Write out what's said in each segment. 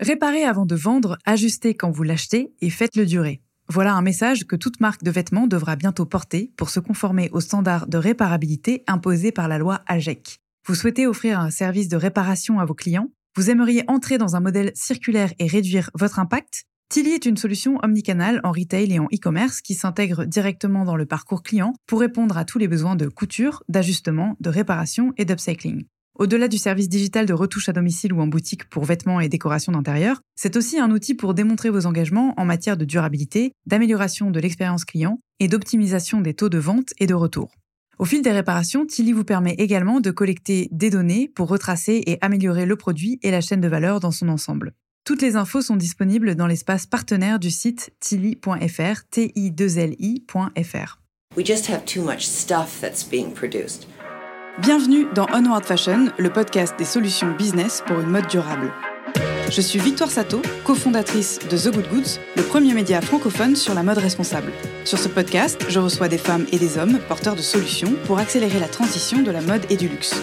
Réparez avant de vendre, ajustez quand vous l'achetez et faites-le durer. Voilà un message que toute marque de vêtements devra bientôt porter pour se conformer aux standards de réparabilité imposés par la loi AGEC. Vous souhaitez offrir un service de réparation à vos clients? Vous aimeriez entrer dans un modèle circulaire et réduire votre impact? Tilly est une solution omnicanale en retail et en e-commerce qui s'intègre directement dans le parcours client pour répondre à tous les besoins de couture, d'ajustement, de réparation et d'upcycling. Au-delà du service digital de retouche à domicile ou en boutique pour vêtements et décoration d'intérieur, c'est aussi un outil pour démontrer vos engagements en matière de durabilité, d'amélioration de l'expérience client et d'optimisation des taux de vente et de retour. Au fil des réparations, Tilly vous permet également de collecter des données pour retracer et améliorer le produit et la chaîne de valeur dans son ensemble. Toutes les infos sont disponibles dans l'espace partenaire du site tilly.fr, t i 2 l ifr We just have too much stuff that's being produced. Bienvenue dans Onward Fashion, le podcast des solutions business pour une mode durable. Je suis Victoire Sato, cofondatrice de The Good Goods, le premier média francophone sur la mode responsable. Sur ce podcast, je reçois des femmes et des hommes porteurs de solutions pour accélérer la transition de la mode et du luxe.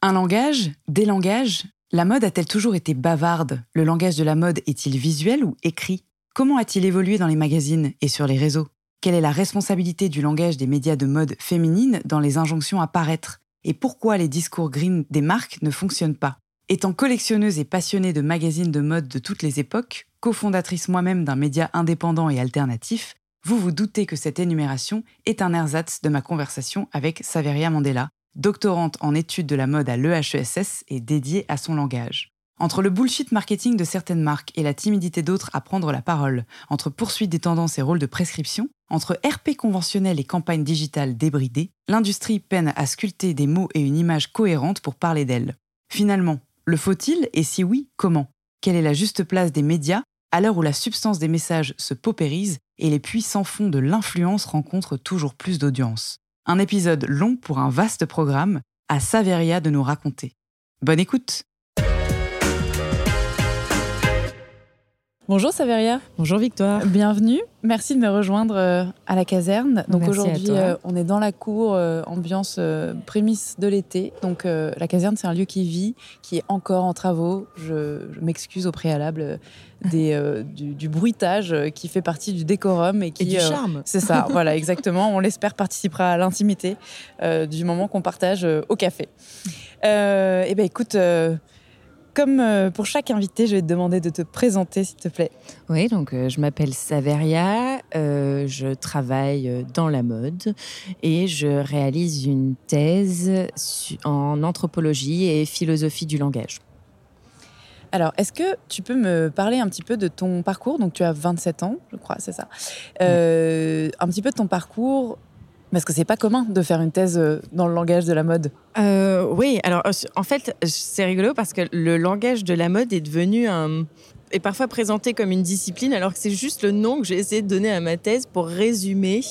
Un langage Des langages La mode a-t-elle toujours été bavarde? Le langage de la mode est-il visuel ou écrit? Comment a-t-il évolué dans les magazines et sur les réseaux? Quelle est la responsabilité du langage des médias de mode féminine dans les injonctions à paraître? Et pourquoi les discours green des marques ne fonctionnent pas? Étant collectionneuse et passionnée de magazines de mode de toutes les époques, cofondatrice moi-même d'un média indépendant et alternatif, vous vous doutez que cette énumération est un ersatz de ma conversation avec Saveria Mandela, doctorante en études de la mode à l'EHESS et dédiée à son langage. Entre le bullshit marketing de certaines marques et la timidité d'autres à prendre la parole, entre poursuite des tendances et rôles de prescription, entre RP conventionnel et campagne digitale débridée, l'industrie peine à sculpter des mots et une image cohérente pour parler d'elle. Finalement, le faut-il et si oui, comment? Quelle est la juste place des médias à l'heure où la substance des messages se paupérise et les puissants fonds de l'influence rencontrent toujours plus d'audience? Un épisode long pour un vaste programme, à Saveria de nous raconter. Bonne écoute Bonjour Saveria. Bonjour Victoire. Bienvenue. Merci de me rejoindre euh, à la caserne. Donc aujourd'hui, euh, on est dans la cour, euh, ambiance prémisse de l'été. Donc la caserne, c'est un lieu qui vit, qui est encore en travaux. Je, m'excuse au préalable des, du, bruitage qui fait partie du décorum et qui. du charme. c'est ça, voilà, exactement. On l'espère participera à l'intimité du moment qu'on partage au café. eh bien, écoute comme euh, pour chaque invité, je vais te demander de te présenter, s'il te plaît. Oui, donc euh, je m'appelle Saveria, euh, je travaille dans la mode et je réalise une thèse en anthropologie et philosophie du langage. Alors, est-ce que tu peux me parler un petit peu de ton parcours? Donc, tu as 27 ans, je crois, c'est ça. un petit peu de ton parcours parce que c'est pas commun de faire une thèse euh, dans le langage de la mode? Euh, oui, alors en fait, c'est rigolo parce que le langage de la mode est devenu un parfois présenté comme une discipline, alors que c'est juste le nom que j'ai essayé de donner à ma thèse pour résumer,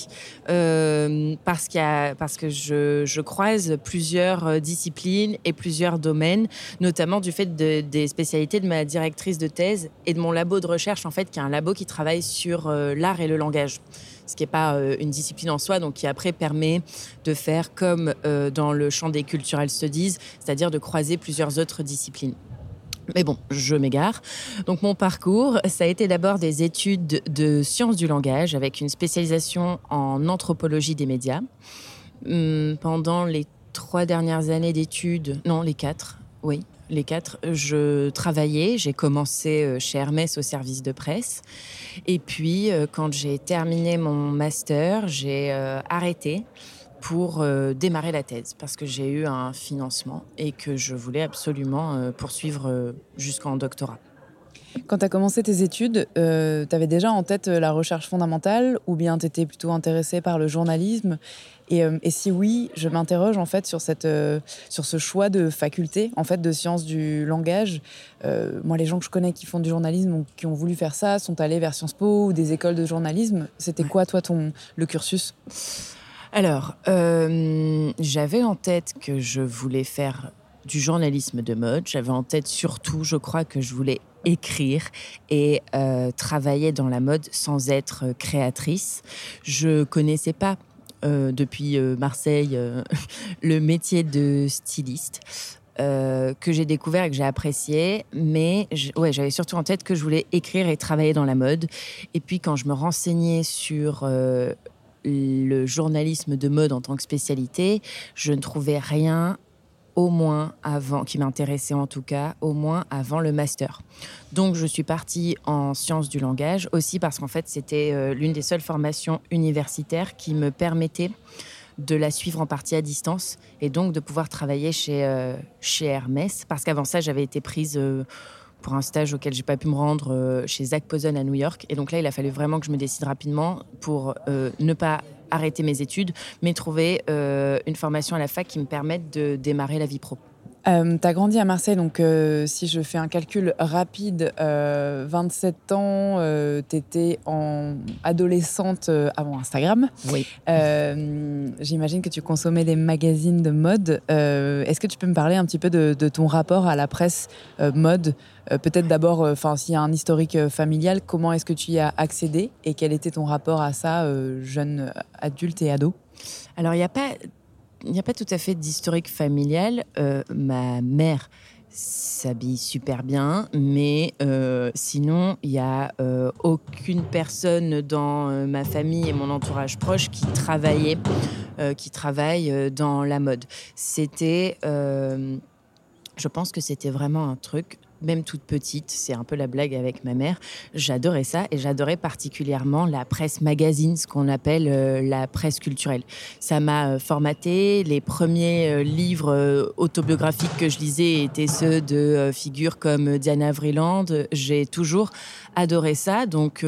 euh, parce, qu'il y a, parce que je, croise plusieurs disciplines et plusieurs domaines, notamment du fait de, des spécialités de ma directrice de thèse et de mon labo de recherche, en fait, qui est un labo qui travaille sur l'art et le langage ce qui n'est pas euh, une discipline en soi, donc qui après permet de faire comme euh, dans le champ des cultural studies, c'est-à-dire de croiser plusieurs autres disciplines. Mais bon, je m'égare. Donc mon parcours, ça a été d'abord des études de sciences du langage avec une spécialisation en anthropologie des médias. Hum, pendant les trois dernières années d'études, non, les quatre, oui, les quatre, je travaillais. J'ai commencé euh, chez Hermès au service de presse. Et puis, euh, quand j'ai terminé mon master, j'ai euh, arrêté pour démarrer la thèse parce que j'ai eu un financement et que je voulais absolument poursuivre jusqu'en doctorat. Quand tu as commencé tes études, euh, tu avais déjà en tête la recherche fondamentale ou bien tu étais plutôt intéressé par le journalisme et, euh, et, si oui, je m'interroge en fait sur, cette, euh, sur ce choix de faculté en fait de sciences du langage. Euh, moi, les gens que je connais qui font du journalisme ou qui ont voulu faire ça sont allés vers Sciences Po ou des écoles de journalisme. C'était quoi toi ton le cursus? Alors, euh, j'avais en tête que je voulais faire du journalisme de mode. J'avais en tête surtout, je crois, que je voulais écrire et euh, travailler dans la mode sans être créatrice. Je connaissais pas depuis euh, Marseille euh, le métier de styliste. Euh, que j'ai découvert et que j'ai apprécié, mais ouais, j'avais surtout en tête que je voulais écrire et travailler dans la mode. Et puis quand je me renseignais sur euh, le journalisme de mode en tant que spécialité, je ne trouvais rien au moins avant, qui m'intéressait en tout cas, au moins avant le master. Donc je suis partie en sciences du langage, aussi parce qu'en fait c'était euh, l'une des seules formations universitaires qui me permettait de la suivre en partie à distance et donc de pouvoir travailler chez, euh, chez Hermès, parce qu'avant ça j'avais été prise... Euh, pour un stage auquel j'ai pas pu me rendre chez Zach Posen à New York. Et donc là, il a fallu vraiment que je me décide rapidement pour ne pas arrêter mes études, mais trouver euh, une formation à la fac qui me permette de démarrer la vie pro. Euh, tu as grandi à Marseille, donc euh, si je fais un calcul rapide, euh, 27 ans, euh, tu étais en adolescente euh, avant Instagram. Oui. J'imagine que tu consommais des magazines de mode. Est-ce que tu peux me parler un petit peu de, de ton rapport à la presse mode? Peut-être d'abord, enfin s'il y a un historique familial, comment est-ce que tu y as accédé et quel était ton rapport à ça, jeune adulte et ado? Alors il n'y a pas il n'y a pas tout à fait d'historique familial. Euh, ma mère s'habille super bien, mais euh, sinon, il n'y a euh, aucune personne dans ma famille et mon entourage proche qui travaillait, qui travaille dans la mode. C'était, je pense que c'était vraiment un truc même toute petite, c'est un peu la blague avec ma mère, j'adorais ça et j'adorais particulièrement la presse magazine, ce qu'on appelle euh, la presse culturelle. Ça m'a euh, formaté. Les premiers euh, livres euh, autobiographiques que je lisais étaient ceux de figures comme Diana Vreeland. J'ai toujours adoré ça, donc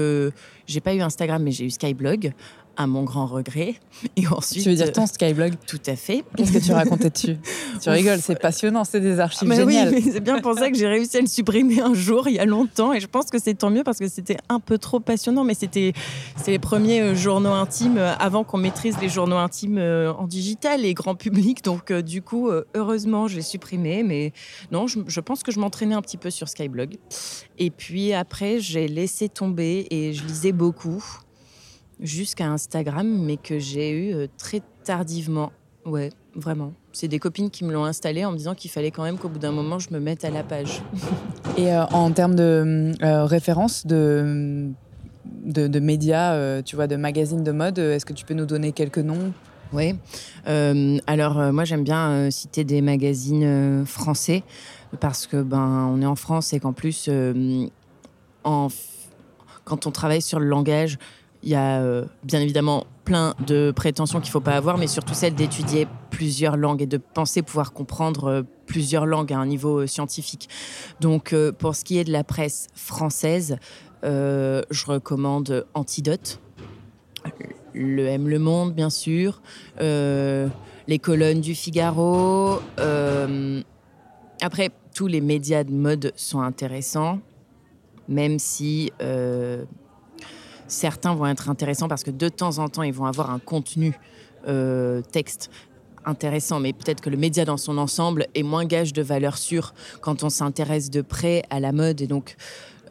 j'ai pas eu Instagram, mais j'ai eu Skyblog à mon grand regret. Et ensuite, tu veux dire ton Skyblog Tout à fait. Qu'est-ce que tu racontais dessus Tu rigoles, c'est passionnant, c'est des archives mais géniales. Oui, c'est bien pour ça que j'ai réussi à le supprimer un jour, il y a longtemps. Et je pense que c'est tant mieux parce que c'était un peu trop passionnant. Mais c'était les premiers euh, journaux intimes euh, avant qu'on maîtrise les journaux intimes euh, en digital et grand public. Donc, euh, du coup, euh, heureusement, j'ai supprimé. Mais non, je, je pense que je m'entraînais un petit peu sur Skyblog. Et puis après, j'ai laissé tomber et je lisais beaucoup jusqu'à Instagram, mais que j'ai eu euh, très tardivement. Ouais, vraiment. C'est des copines qui me l'ont installé en me disant qu'il fallait quand même qu'au bout d'un moment, je me mette à la page. Et euh, en termes de euh, références de, de, de médias, euh, tu vois, de magazines de mode, est-ce que tu peux nous donner quelques noms? Oui. Alors, moi, j'aime bien citer des magazines français parce que ben, on est en France et qu'en plus, en, quand on travaille sur le langage, il y a euh, bien évidemment plein de prétentions qu'il ne faut pas avoir, mais surtout celle d'étudier plusieurs langues et de penser pouvoir comprendre euh, plusieurs langues à un niveau euh, scientifique. Donc, pour ce qui est de la presse française, je recommande Antidote, le M Le Monde, bien sûr, les colonnes du Figaro. après, tous les médias de mode sont intéressants, même si certains vont être intéressants parce que de temps en temps, ils vont avoir un contenu euh, texte intéressant, mais peut-être que le média dans son ensemble est moins gage de valeur sûre quand on s'intéresse de près à la mode. Et donc,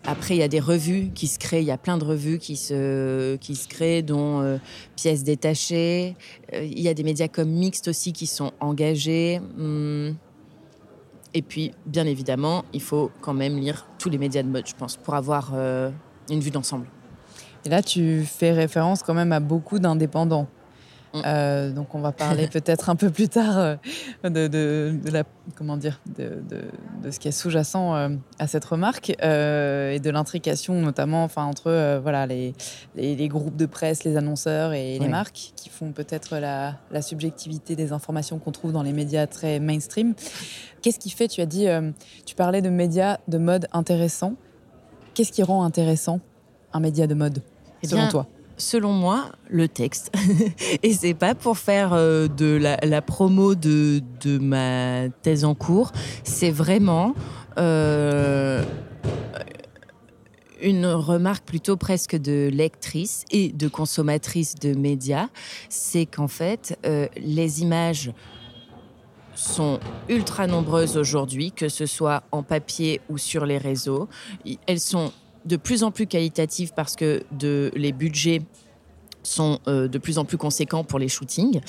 après, il y a des revues qui se créent, il y a plein de revues qui se, qui se créent, dont euh, Pièces détachées. Euh, il y a des médias comme Mixte aussi qui sont engagés. Hum. Et puis, bien évidemment, il faut quand même lire tous les médias de mode, je pense, pour avoir une vue d'ensemble. Et là, tu fais référence quand même à beaucoup d'indépendants. Mm. Euh, donc, on va parler peut-être un peu plus tard euh, de, de, de la comment dire de, ce qui est sous-jacent euh, à cette remarque et de l'intrication notamment, enfin entre voilà les, les, les groupes de presse, les annonceurs et les marques qui font peut-être la, la subjectivité des informations qu'on trouve dans les médias très mainstream. Qu'est-ce qui fait Tu as dit, tu parlais de médias de mode intéressants. qu'est-ce qui rend intéressant un média de mode, Eh selon bien, toi Selon moi, le texte. Et c'est pas pour faire euh, de la, la promo de, de ma thèse en cours. C'est vraiment euh, une remarque plutôt presque de lectrice et de consommatrice de médias. C'est qu'en fait, euh, les images sont ultra nombreuses aujourd'hui, que ce soit en papier ou sur les réseaux. Elles sont de plus en plus qualitatives parce que les budgets sont euh, de plus en plus conséquents pour les shootings.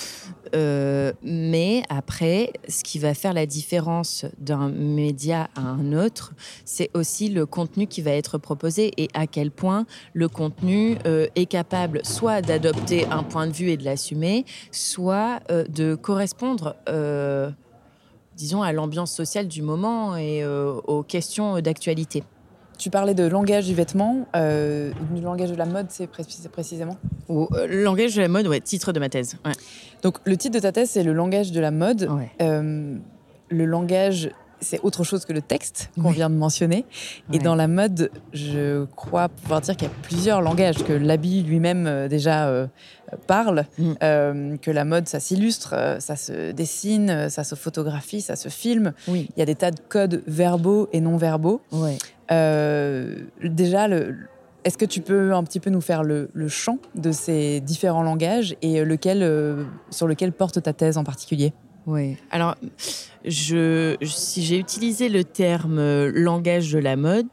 Euh, mais après, ce qui va faire la différence d'un média à un autre, c'est aussi le contenu qui va être proposé et à quel point le contenu euh, est capable soit d'adopter un point de vue et de l'assumer, soit de correspondre, disons, à l'ambiance sociale du moment et aux questions d'actualité. Tu parlais de langage du vêtement, euh, du langage de la mode, c'est pré- c'est précisément Ou euh, le langage de la mode, ouais, titre de ma thèse. Ouais. Donc le titre de ta thèse, c'est le langage de la mode. Ouais. Euh, le langage, c'est autre chose que le texte qu'on Oui. vient de mentionner. Et dans la mode, je crois pouvoir dire qu'il y a plusieurs langages, que l'habit lui-même euh, déjà euh, parle, Mm. euh, que la mode, ça s'illustre, ça se dessine, ça se photographie, ça se filme. Oui. Il y a des tas de codes verbaux et non verbaux. Euh, déjà, est-ce que tu peux un petit peu nous faire le, le champ de ces différents langages et lequel, sur lequel porte ta thèse en particulier? Oui. Alors, si j'ai utilisé le terme euh, langage de la mode,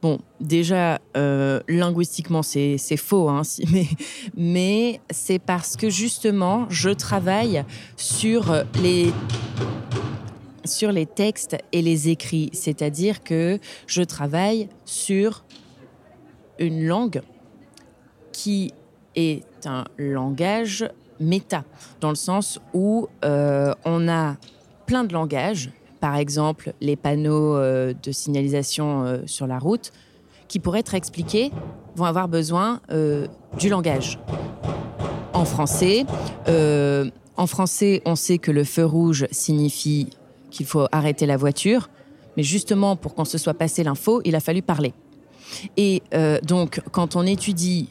bon, déjà, euh, linguistiquement, c'est faux, hein, mais, mais c'est parce que justement, je travaille sur les sur les textes et les écrits, c'est-à-dire que je travaille sur une langue qui est un langage méta, dans le sens où euh, on a plein de langages, par exemple les panneaux euh, de signalisation euh, sur la route, qui pour être expliqués vont avoir besoin du langage. En français, en français, on sait que le feu rouge signifie qu'il faut arrêter la voiture, mais justement pour qu'on se soit passé l'info, il a fallu parler. Et donc, quand on étudie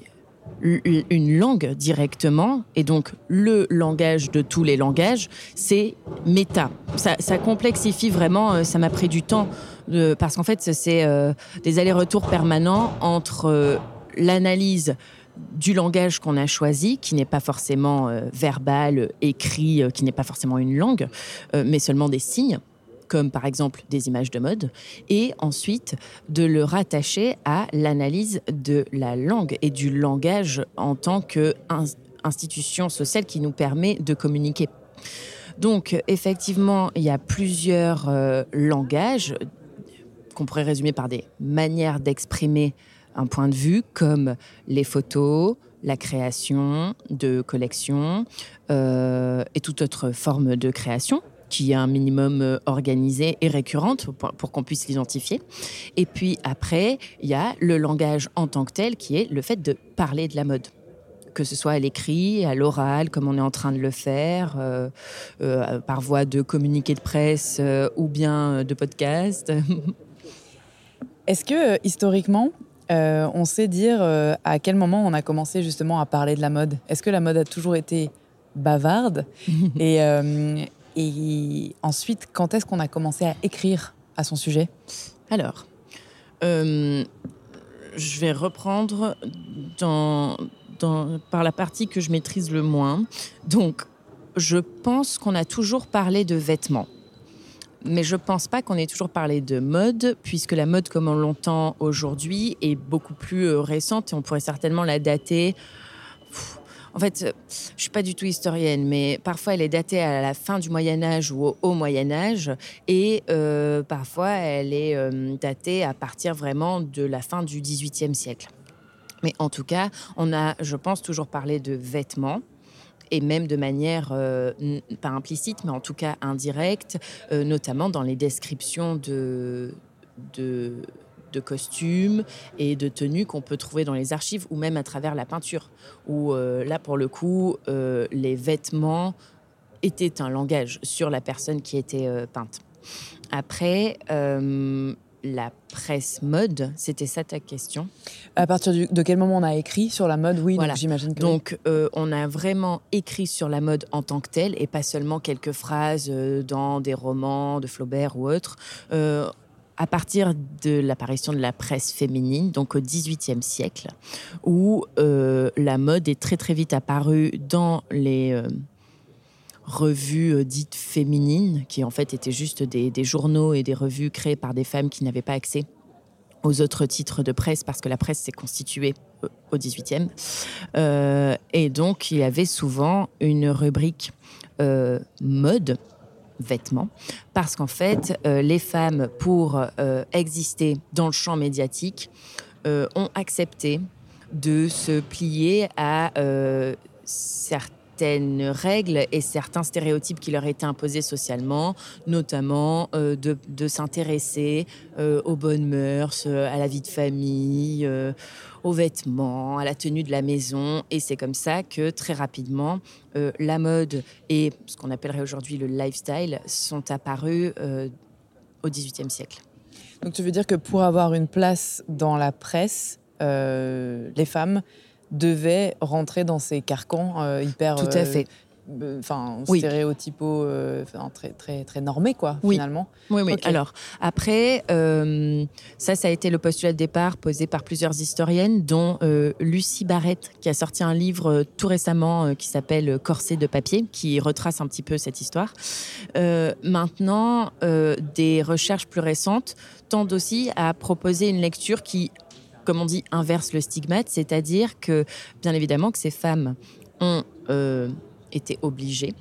une langue directement, et donc le langage de tous les langages, c'est méta. Ça, complexifie vraiment, euh, ça m'a pris du temps, parce qu'en fait, c'est euh, des allers-retours permanents entre euh, l'analyse du langage qu'on a choisi, qui n'est pas forcément verbal, écrit, qui n'est pas forcément une langue, mais seulement des signes comme par exemple des images de mode, et ensuite de le rattacher à l'analyse de la langue et du langage en tant qu'institution sociale qui nous permet de communiquer. Donc effectivement, il y a plusieurs euh, langages qu'on pourrait résumer par des manières d'exprimer un point de vue, comme les photos, la création de collections euh, et toute autre forme de création qui est un minimum euh, organisée et récurrente pour, pour qu'on puisse l'identifier. Et puis après, il y a le langage en tant que tel qui est le fait de parler de la mode que ce soit à l'écrit, à l'oral, comme on est en train de le faire, euh, euh, par voie de communiqué de presse euh, ou bien de podcast. Est-ce que historiquement, on sait dire à quel moment on a commencé justement à parler de la mode? Est-ce que la mode a toujours été bavarde? Et, et ensuite, quand est-ce qu'on a commencé à écrire à son sujet? Alors, euh, je vais reprendre dans, par la partie que je maîtrise le moins. Donc, je pense qu'on a toujours parlé de vêtements. Mais je pense pas qu'on ait toujours parlé de mode, puisque la mode, comme on l'entend aujourd'hui, est beaucoup plus euh, récente et on pourrait certainement la dater. En fait, euh, je suis pas du tout historienne, mais parfois elle est datée à la fin du Moyen Âge ou au Haut Moyen Âge, et euh, parfois elle est euh, datée à partir vraiment de la fin du XVIIIe siècle. Mais en tout cas, on a, je pense, toujours parlé de vêtements et même de manière pas implicite, mais en tout cas indirecte, notamment dans les descriptions de, de, de costumes et de tenues qu'on peut trouver dans les archives ou même à travers la peinture, où euh, là, pour le coup, euh, les vêtements étaient un langage sur la personne qui était euh, peinte. Après, la presse mode C'était ça ta question? À partir de quel moment on a écrit sur la mode? Oui, voilà. j'imagine que. Donc, euh, on a vraiment écrit sur la mode en tant que telle et pas seulement quelques phrases dans des romans de Flaubert ou autres. Euh, à partir de l'apparition de la presse féminine, donc au XVIIIe siècle, où la mode est très très vite apparue dans les revues euh, dites féminines, qui en fait étaient juste des, journaux et des revues créées par des femmes qui n'avaient pas accès aux autres titres de presse parce que la presse s'est constituée euh, au 18e. Euh, et donc, il y avait souvent une rubrique mode, vêtements, parce qu'en fait, les femmes, pour exister dans le champ médiatique, ont accepté de se plier à certaines règles et certains stéréotypes qui leur étaient imposés socialement, notamment euh, de, s'intéresser euh, aux bonnes mœurs, euh, à la vie de famille, aux vêtements, à la tenue de la maison. Et c'est comme ça que très rapidement, la mode et ce qu'on appellerait aujourd'hui le lifestyle sont apparus au XVIIIe siècle. Donc tu veux dire que pour avoir une place dans la presse, les femmes devait rentrer dans ces carcans euh, hyper. Tout à fait. Euh, enfin, stéréotypaux, euh, très, très, très normés, quoi, finalement. Oui, oui. Alors, après, ça, ça a été le postulat de départ posé par plusieurs historiennes, dont Lucie Barrette, qui a sorti un livre tout récemment qui s'appelle Corset de papier, qui retrace un petit peu cette histoire. maintenant, des recherches plus récentes tendent aussi à proposer une lecture qui comme on dit, inverse le stigmate, c'est-à-dire que, bien évidemment, que ces femmes ont euh, été obligées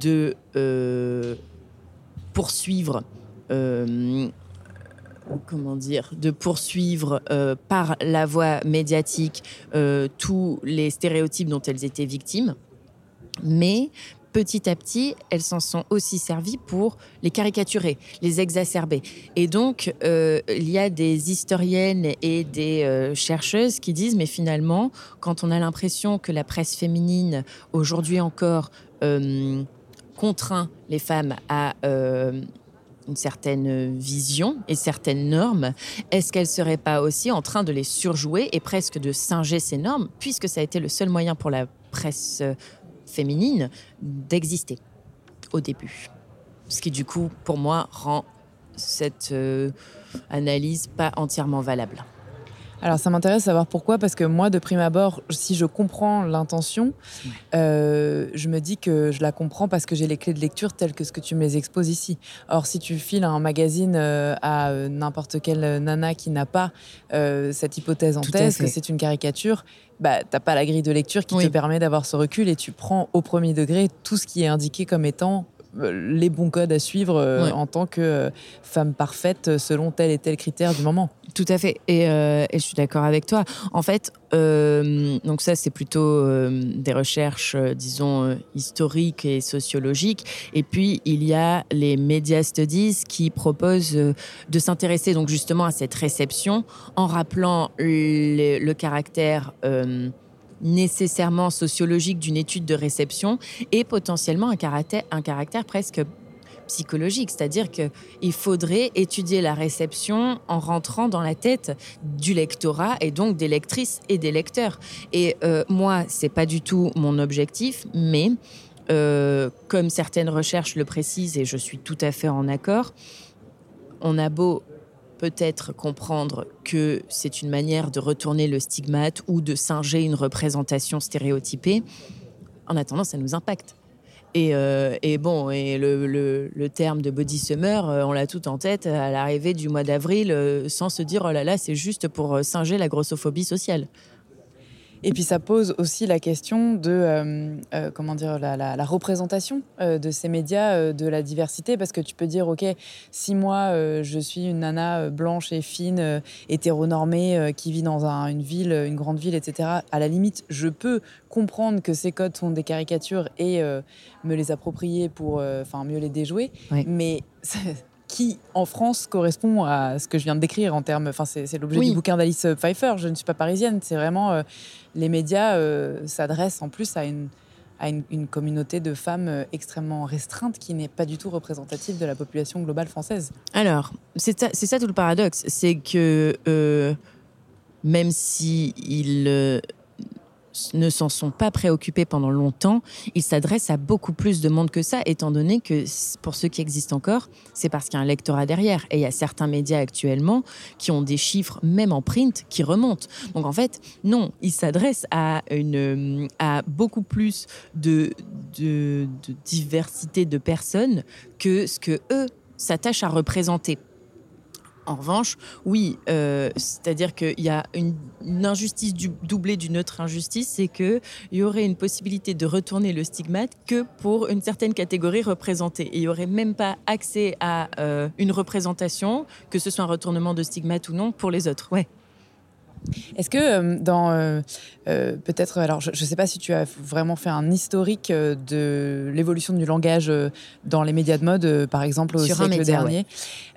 de euh, poursuivre. Euh, comment dire, de poursuivre par la voie médiatique tous les stéréotypes dont elles étaient victimes, mais petit à petit, elles s'en sont aussi servies pour les caricaturer, les exacerber. Et donc, euh, il y a des historiennes et des euh, chercheuses qui disent, mais finalement, quand on a l'impression que la presse féminine, aujourd'hui encore, euh, contraint les femmes à une certaine vision et certaines normes, est-ce qu'elle serait pas aussi en train de les surjouer et presque de singer ces normes, puisque ça a été le seul moyen pour la presse féminine d'exister au début. Ce qui du coup, pour moi, rend cette euh, analyse pas entièrement valable. Alors ça m'intéresse de savoir pourquoi, parce que moi, de prime abord, si je comprends l'intention, euh, je me dis que je la comprends parce que j'ai les clés de lecture telles que ce que tu me les exposes ici. Or, si tu files un magazine euh, à n'importe quelle nana qui n'a pas cette hypothèse en tête, que c'est une caricature, bah, t'as pas la grille de lecture qui te permet d'avoir ce recul et tu prends au premier degré tout ce qui est indiqué comme étant les bons codes à suivre en tant que femme parfaite selon tel et tel critère du moment. Tout à fait. Euh, et, je suis d'accord avec toi. En fait, euh, donc ça, c'est plutôt euh, des recherches, disons, historiques et sociologiques. Et puis, il y a les media studies qui proposent de s'intéresser donc justement à cette réception en rappelant le, caractère nécessairement sociologique d'une étude de réception et potentiellement un caractère, presque psychologique, c'est-à-dire qu'il faudrait étudier la réception en rentrant dans la tête du lectorat et donc des lectrices et des lecteurs. Et euh, moi, c'est pas du tout mon objectif, mais euh, comme certaines recherches le précisent et je suis tout à fait en accord, on a beau peut-être comprendre que c'est une manière de retourner le stigmate ou de singer une représentation stéréotypée. En attendant, ça nous impacte. Euh, et, bon, et le, terme de body summer, euh, on l'a tout en tête à l'arrivée du mois d'avril, euh, sans se dire oh là là, c'est juste pour singer la grossophobie sociale. Et puis ça pose aussi la question de euh, euh, comment dire la, représentation euh, de ces médias, de la diversité, parce que tu peux dire ok, si moi je suis une nana blanche et fine, hétéronormée, qui vit dans une ville, une grande ville, etc. À la limite, je peux comprendre que ces codes sont des caricatures et me les approprier pour, enfin mieux les déjouer, mais qui, en France, correspond à ce que je viens de décrire en termes. Enfin, c'est l'objet du bouquin d'Alice Pfeiffer. Je ne suis pas parisienne. C'est vraiment les médias euh, s'adressent en plus à une, à une, communauté de femmes extrêmement restreinte qui n'est pas du tout représentative de la population globale française. Alors, c'est ça, ça, tout le paradoxe, c'est que même si il ne s'en sont pas préoccupés pendant longtemps, ils s'adressent à beaucoup plus de monde que ça, étant donné que pour ceux qui existent encore, c'est parce qu'il y a un lectorat derrière. Et il y a certains médias actuellement qui ont des chiffres, même en print, qui remontent. Donc en fait, non, ils s'adressent à, à beaucoup plus de, de, de diversité de personnes que ce que eux s'attachent à représenter. En revanche, oui, euh, c'est-à-dire qu'il y a une, injustice doublée d'une autre injustice, c'est qu'il y aurait une possibilité de retourner le stigmate que pour une certaine catégorie représentée. Et il n'y aurait même pas accès à euh, une représentation, que ce soit un retournement de stigmate ou non, pour les autres. Est-ce que euh, dans euh, euh, peut-être alors je ne sais pas si tu as vraiment fait un historique de l'évolution du langage dans les médias de mode par exemple au siècle dernier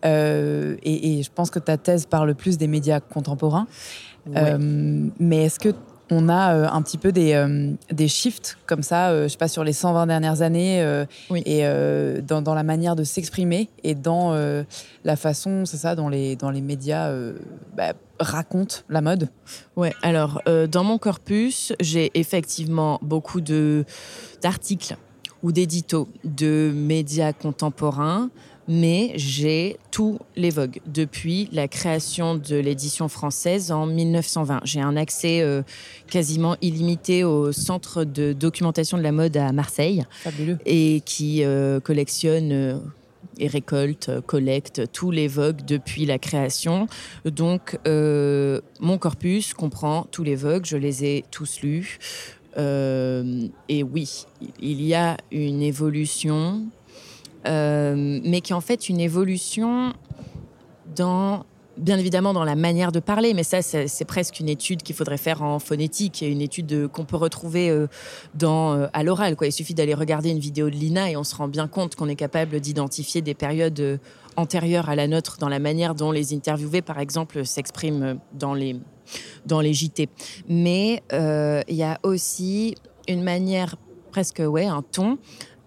et, je pense que ta thèse parle plus des médias contemporains mais est-ce que on a un petit peu des, des shifts comme ça, je sais pas, sur les 120 dernières années, et dans, dans, la manière de s'exprimer et dans la façon, c'est ça, dans les, dans les médias bah, raconte la mode Ouais, alors euh, dans mon corpus, j'ai effectivement beaucoup de d'articles ou d'éditos de médias contemporains, mais j'ai tous les Vogue depuis la création de l'édition française en 1920. J'ai un accès euh, quasiment illimité au centre de documentation de la mode à Marseille, Fabuleux. et qui euh, collectionne et récolte, collecte tous les vogues depuis la création. Donc, euh, mon corpus comprend tous les vogues, je les ai tous lus. Euh, et oui, il y a une évolution, euh, mais qui est en fait une évolution dans bien évidemment dans la manière de parler, mais ça, c'est presque une étude qu'il faudrait faire en phonétique, une étude qu'on peut retrouver euh, euh, à l'oral. Il suffit d'aller regarder une vidéo de Lina et on se rend bien compte qu'on est capable d'identifier des périodes euh, antérieures à la nôtre dans la manière dont les interviewés, par exemple, s'expriment dans les, dans les JT. Mais il y a aussi une manière, presque, ouais, un ton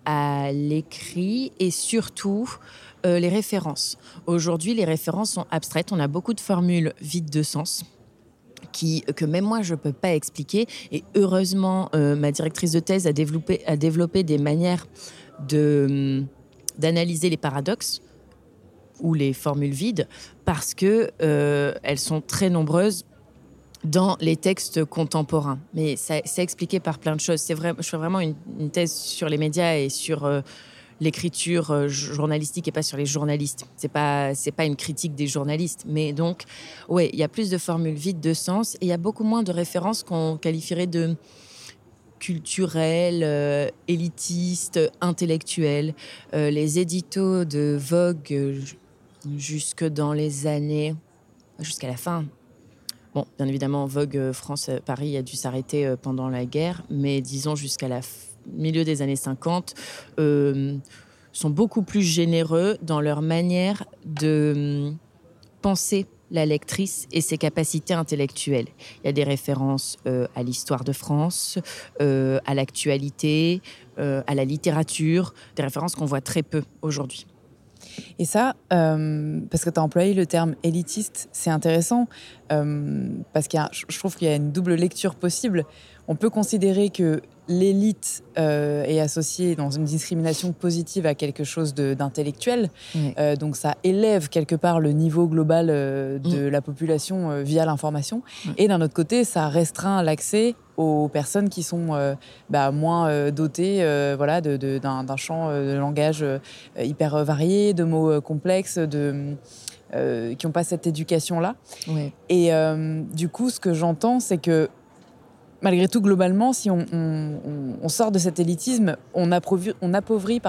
à l'écrit et surtout euh, les références. Aujourd'hui, les références sont abstraites. On a beaucoup de formules vides de sens. Qui, que même moi je ne peux pas expliquer. Et heureusement, euh, ma directrice de thèse a développé, a développé des manières de, d'analyser les paradoxes ou les formules vides parce que euh, elles sont très nombreuses dans les textes contemporains. Mais c'est expliqué par plein de choses. Vrai, je fais vraiment une, thèse sur les médias et sur l'écriture euh, journalistique et pas sur les journalistes. C'est pas pas une critique des journalistes, mais donc ouais, il y a plus de formules vides de sens et il y a beaucoup moins de références qu'on qualifierait de culturelles, euh, élitistes, intellectuelles. Euh, les éditos de Vogue jusque dans les années jusqu'à la fin. Bon, bien évidemment, Vogue France Paris a dû s'arrêter pendant la guerre, mais disons jusqu'à la fin milieu des années 50, euh, sont beaucoup plus généreux dans leur manière de hum, penser la lectrice et ses capacités intellectuelles. Il y a des références euh, à l'histoire de France, euh, à l'actualité, à la littérature, des références qu'on voit très peu aujourd'hui. Et ça, parce que tu as employé le terme élitiste, c'est intéressant, parce que je trouve qu'il y a une double lecture possible. On peut considérer que l'élite euh, est associée dans une discrimination positive à quelque chose d'intellectuel. Euh, donc ça élève quelque part le niveau global euh, de mm. la population via l'information. Et d'un autre côté, ça restreint l'accès aux personnes qui sont bah, moins dotées voilà, d'un de, champ de langage hyper varié, de mots complexes, de... qui n'ont pas cette éducation-là. Et du coup, ce que j'entends, c'est que malgré tout, globalement, si on, sort de cet élitisme, on appauvrit,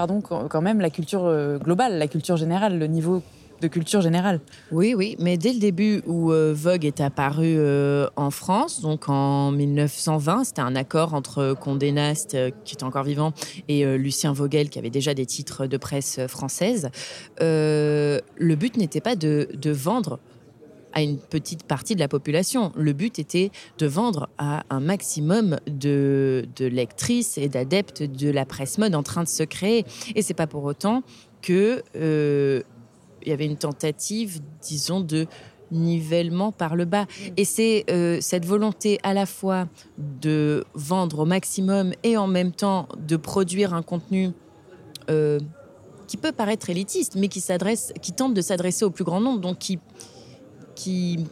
quand même la culture euh, globale, la culture générale, le niveau de culture générale. Oui, oui, mais dès le début où euh, Vogue est apparu euh, en France, donc en 1920, c'était un accord entre Condé Nast, qui est encore vivant, et Lucien Vogel, qui avait déjà des titres de presse française. le but n'était pas de vendre à une petite partie de la population. Le but était de vendre à un maximum de, de lectrices et d'adeptes de la presse mode en train de se créer. Et c'est pas pour autant que euh, y avait une tentative, disons, de nivellement par le bas. Et c'est euh, cette volonté à la fois de vendre au maximum et en même temps de produire un contenu euh, qui peut paraître élitiste, mais qui s'adresse, qui tente de s'adresser au plus grand nombre, donc qui, qui,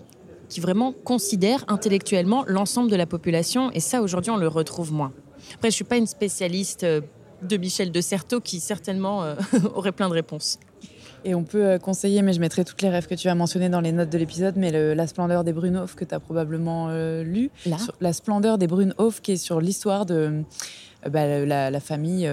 qui vraiment considère intellectuellement l'ensemble de la population. Et ça, aujourd'hui, on le retrouve moins. Après, je suis pas une spécialiste euh, de Michel de Certeau qui certainement aurait plein de réponses. Et on peut euh, conseiller, mais je mettrai toutes les rêves que tu as mentionnées dans les notes de l'épisode, mais La splendeur des Brunhoff que tu as probablement euh, lu. la splendeur des Brunhoff qui est sur l'histoire de euh, bah, la, famille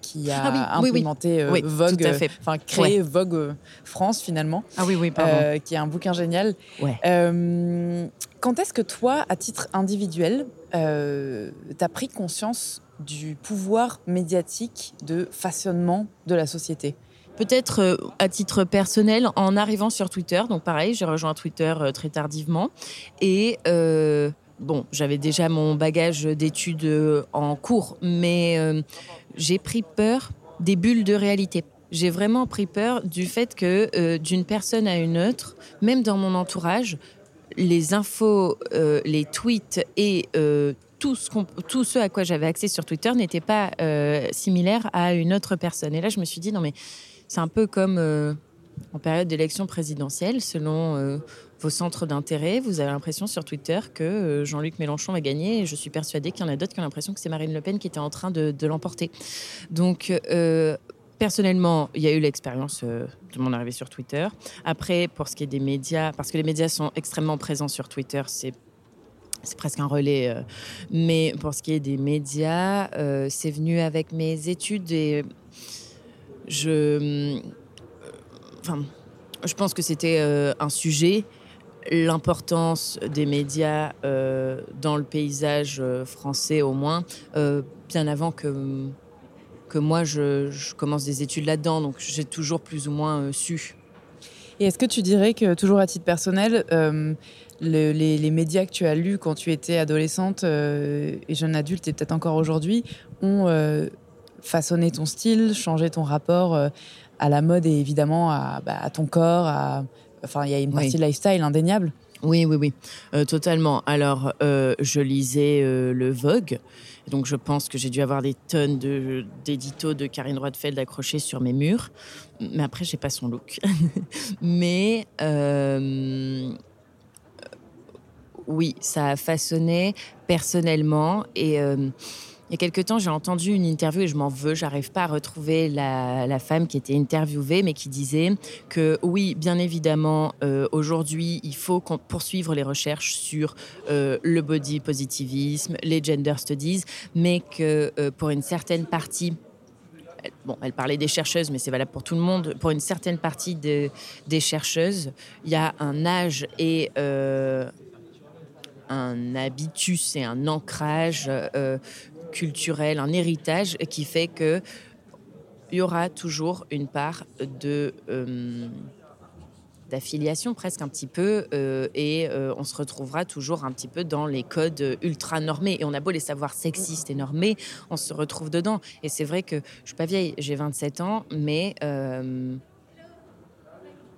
qui a ah implémenté Vogue, enfin créé Vogue France finalement. Ah oui, oui, pardon. qui est un bouquin génial. quand est-ce que toi, à titre individuel, tu as pris conscience du pouvoir médiatique de façonnement de la société? Peut-être euh, à titre personnel, en arrivant sur Twitter. Donc pareil, j'ai rejoint Twitter euh, très tardivement. Et euh, bon, j'avais déjà mon bagage d'études en cours, mais j'ai pris peur des bulles de réalité. J'ai vraiment pris peur du fait que d'une personne à une autre, même dans mon entourage, les infos, les tweets et tout ce, à quoi j'avais accès sur Twitter n'était pas similaire à une autre personne. Et là, je me suis dit, non mais c'est un peu comme euh, en période d'élection présidentielle, selon euh, vos centres d'intérêt, vous avez l'impression sur Twitter que euh, Jean-Luc Mélenchon va gagner et je suis persuadée qu'il y en a d'autres qui ont l'impression que c'est Marine Le Pen qui était en train de, l'emporter. Donc, personnellement, il y a eu l'expérience de mon arrivée sur Twitter. Après, pour ce qui est des médias, parce que les médias sont extrêmement présents sur Twitter, c'est c'est presque un relais. mais pour ce qui est des médias, c'est venu avec mes études et je, enfin, je pense que c'était euh, un sujet, l'importance des médias euh, dans le paysage euh, français au moins, bien avant que, que moi je, commence des études là-dedans, donc j'ai toujours plus ou moins su. Et est-ce que tu dirais que, toujours à titre personnel, les, les, médias que tu as lus quand tu étais adolescente et jeune adulte, et peut-être encore aujourd'hui, ont façonner ton style, changer ton rapport euh, à la mode et évidemment à, bah, ton corps. À... Enfin, il y a une partie lifestyle indéniable. Oui, oui, oui, euh, totalement. Alors, euh, je lisais le Vogue. Donc, je pense que j'ai dû avoir des tonnes d'éditos de, Karine Roitfeld accrochés sur mes murs. Mais après, j'ai pas son look. Mais oui, ça a façonné personnellement et il y a quelques temps, j'ai entendu une interview et je m'en veux, j'arrive pas à retrouver la, femme qui était interviewée, mais qui disait que oui, bien évidemment, euh, aujourd'hui, il faut poursuivre les recherches sur euh, le body positivisme, les gender studies, mais que euh, pour une certaine partie bon, elle parlait des chercheuses, mais c'est valable pour tout le monde. Pour une certaine partie des chercheuses, il y a un âge et un habitus et un ancrage culturel, un héritage qui fait que il y aura toujours une part de euh, d'affiliation presque un petit peu euh, et euh, on se retrouvera toujours un petit peu dans les codes ultra normés. Et on a beau les savoir sexistes et normés on se retrouve dedans. Et c'est vrai que je suis pas vieille j'ai 27 ans mais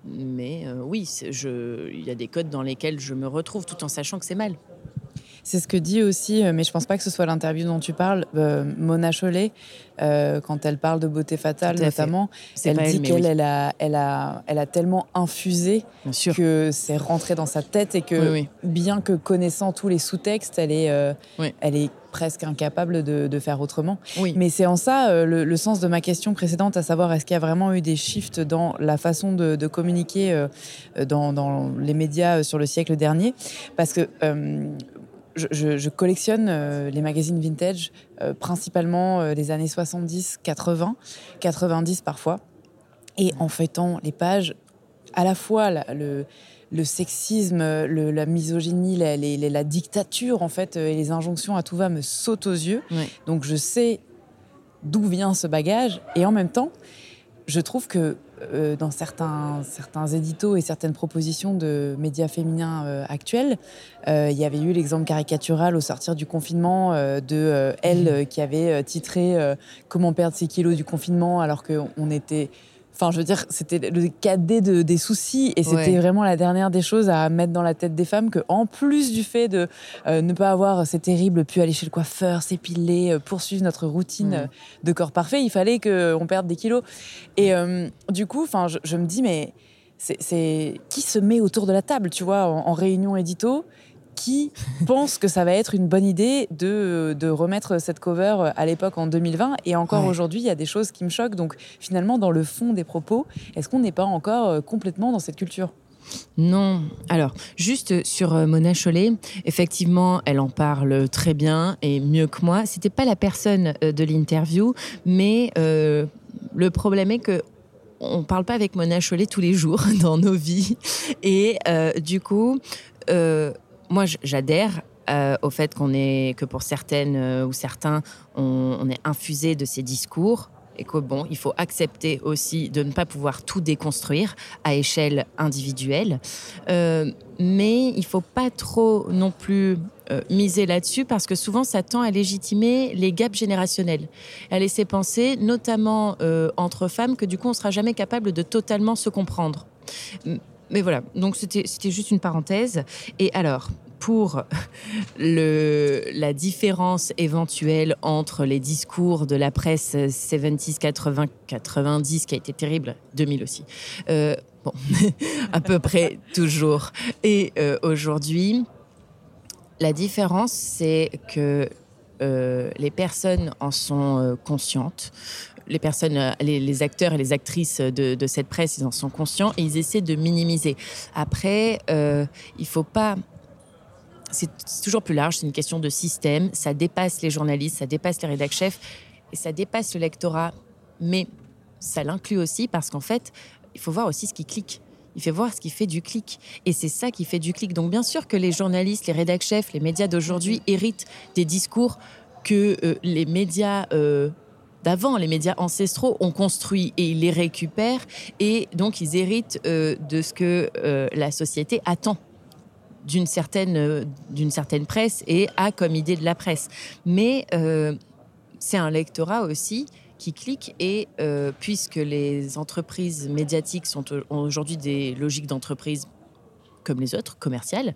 mais oui il y a des codes dans lesquels je me retrouve tout en sachant que c'est mal c'est ce que dit aussi, euh, mais je pense pas que ce soit l'interview dont tu parles, euh, Mona Chollet, euh, quand elle parle de beauté fatale notamment. Elle dit qu'elle elle a, elle a, elle a tellement infusé que c'est rentré dans sa tête et que bien que connaissant tous les sous-textes, elle est, elle est presque incapable de, faire autrement. Mais c'est en ça le, sens de ma question précédente, à savoir est-ce qu'il y a vraiment eu des shifts dans la façon de, communiquer dans, dans, les médias sur le siècle dernier? Parce que je, collectionne euh, les magazines vintage, euh, principalement euh, des années 70, 80, 90 parfois. Et en feuilletant les pages, à la fois le, sexisme, la misogynie, la, dictature, en fait, et les injonctions à tout va me sautent aux yeux. Donc je sais d'où vient ce bagage. Et en même temps, je trouve que euh, dans certains, certains éditos et certaines propositions de médias féminins euh, actuels, euh, il y avait eu l'exemple caricatural au sortir du confinement de elle qui avait titré Comment perdre ses kilos du confinement alors qu'on était Enfin, je veux dire, c'était le cadet de, des soucis et c'était vraiment la dernière des choses à mettre dans la tête des femmes que, en plus du fait de euh, ne pas avoir, c'est terrible, pu aller chez le coiffeur, s'épiler, euh, poursuivre notre routine euh, de corps parfait, il fallait qu'on perde des kilos. Et du coup, enfin, je, me dis, mais c'est qui se met autour de la table, tu vois, en réunion édito qui pense que ça va être une bonne idée de, de remettre cette cover à l'époque en 2020. Et encore aujourd'hui, il y a des choses qui me choquent. Donc finalement, dans le fond des propos, est-ce qu'on n'est pas encore euh, complètement dans cette culture? Non. Alors, juste sur euh, Mona Chollet, effectivement, elle en parle très bien et mieux que moi. C'était pas la personne euh, de l'interview, mais le problème est que on parle pas avec Mona Chollet tous les jours dans nos vies. Et du coup, moi, j'adhère euh, au fait qu'on est que pour certaines euh, ou certains, on, est infusé de ces discours et que bon, il faut accepter aussi de ne pas pouvoir tout déconstruire à échelle individuelle. Euh, mais il faut pas trop non plus miser là-dessus parce que souvent ça tend à légitimer les gaps générationnels, à laisser penser, notamment entre femmes, que du coup on sera jamais capable de totalement se comprendre. Mais voilà, donc c'était juste une parenthèse. Et alors, pour le, la différence éventuelle entre les discours de la presse 70s, 80, 90, qui a été terrible, 2000 aussi, euh, bon, à peu près toujours, et euh, aujourd'hui, la différence, c'est que euh, les personnes en sont conscientes les personnes, euh, les, acteurs et les actrices de, cette presse, ils en sont conscients et ils essaient de minimiser. Après, euh, il faut pas c'est toujours plus large, c'est une question de système, ça dépasse les journalistes, ça dépasse les rédacteurs chefs et ça dépasse le lectorat, mais ça l'inclut aussi parce qu'en fait, il faut voir aussi ce qui clique. Il faut voir ce qui fait du clic. Et c'est ça qui fait du clic. Donc bien sûr que les journalistes, les rédacteurs chefs, les médias d'aujourd'hui héritent des discours que euh, les médias d'avant, les médias ancestraux, ont construit et ils les récupèrent et donc ils héritent euh, de ce que euh, la société attend d'une certaine, euh, d'une certaine presse et a comme idée de la presse. Mais c'est un lectorat aussi qui clique et puisque les entreprises médiatiques sont aujourd'hui des logiques d'entreprise comme les autres, commerciales,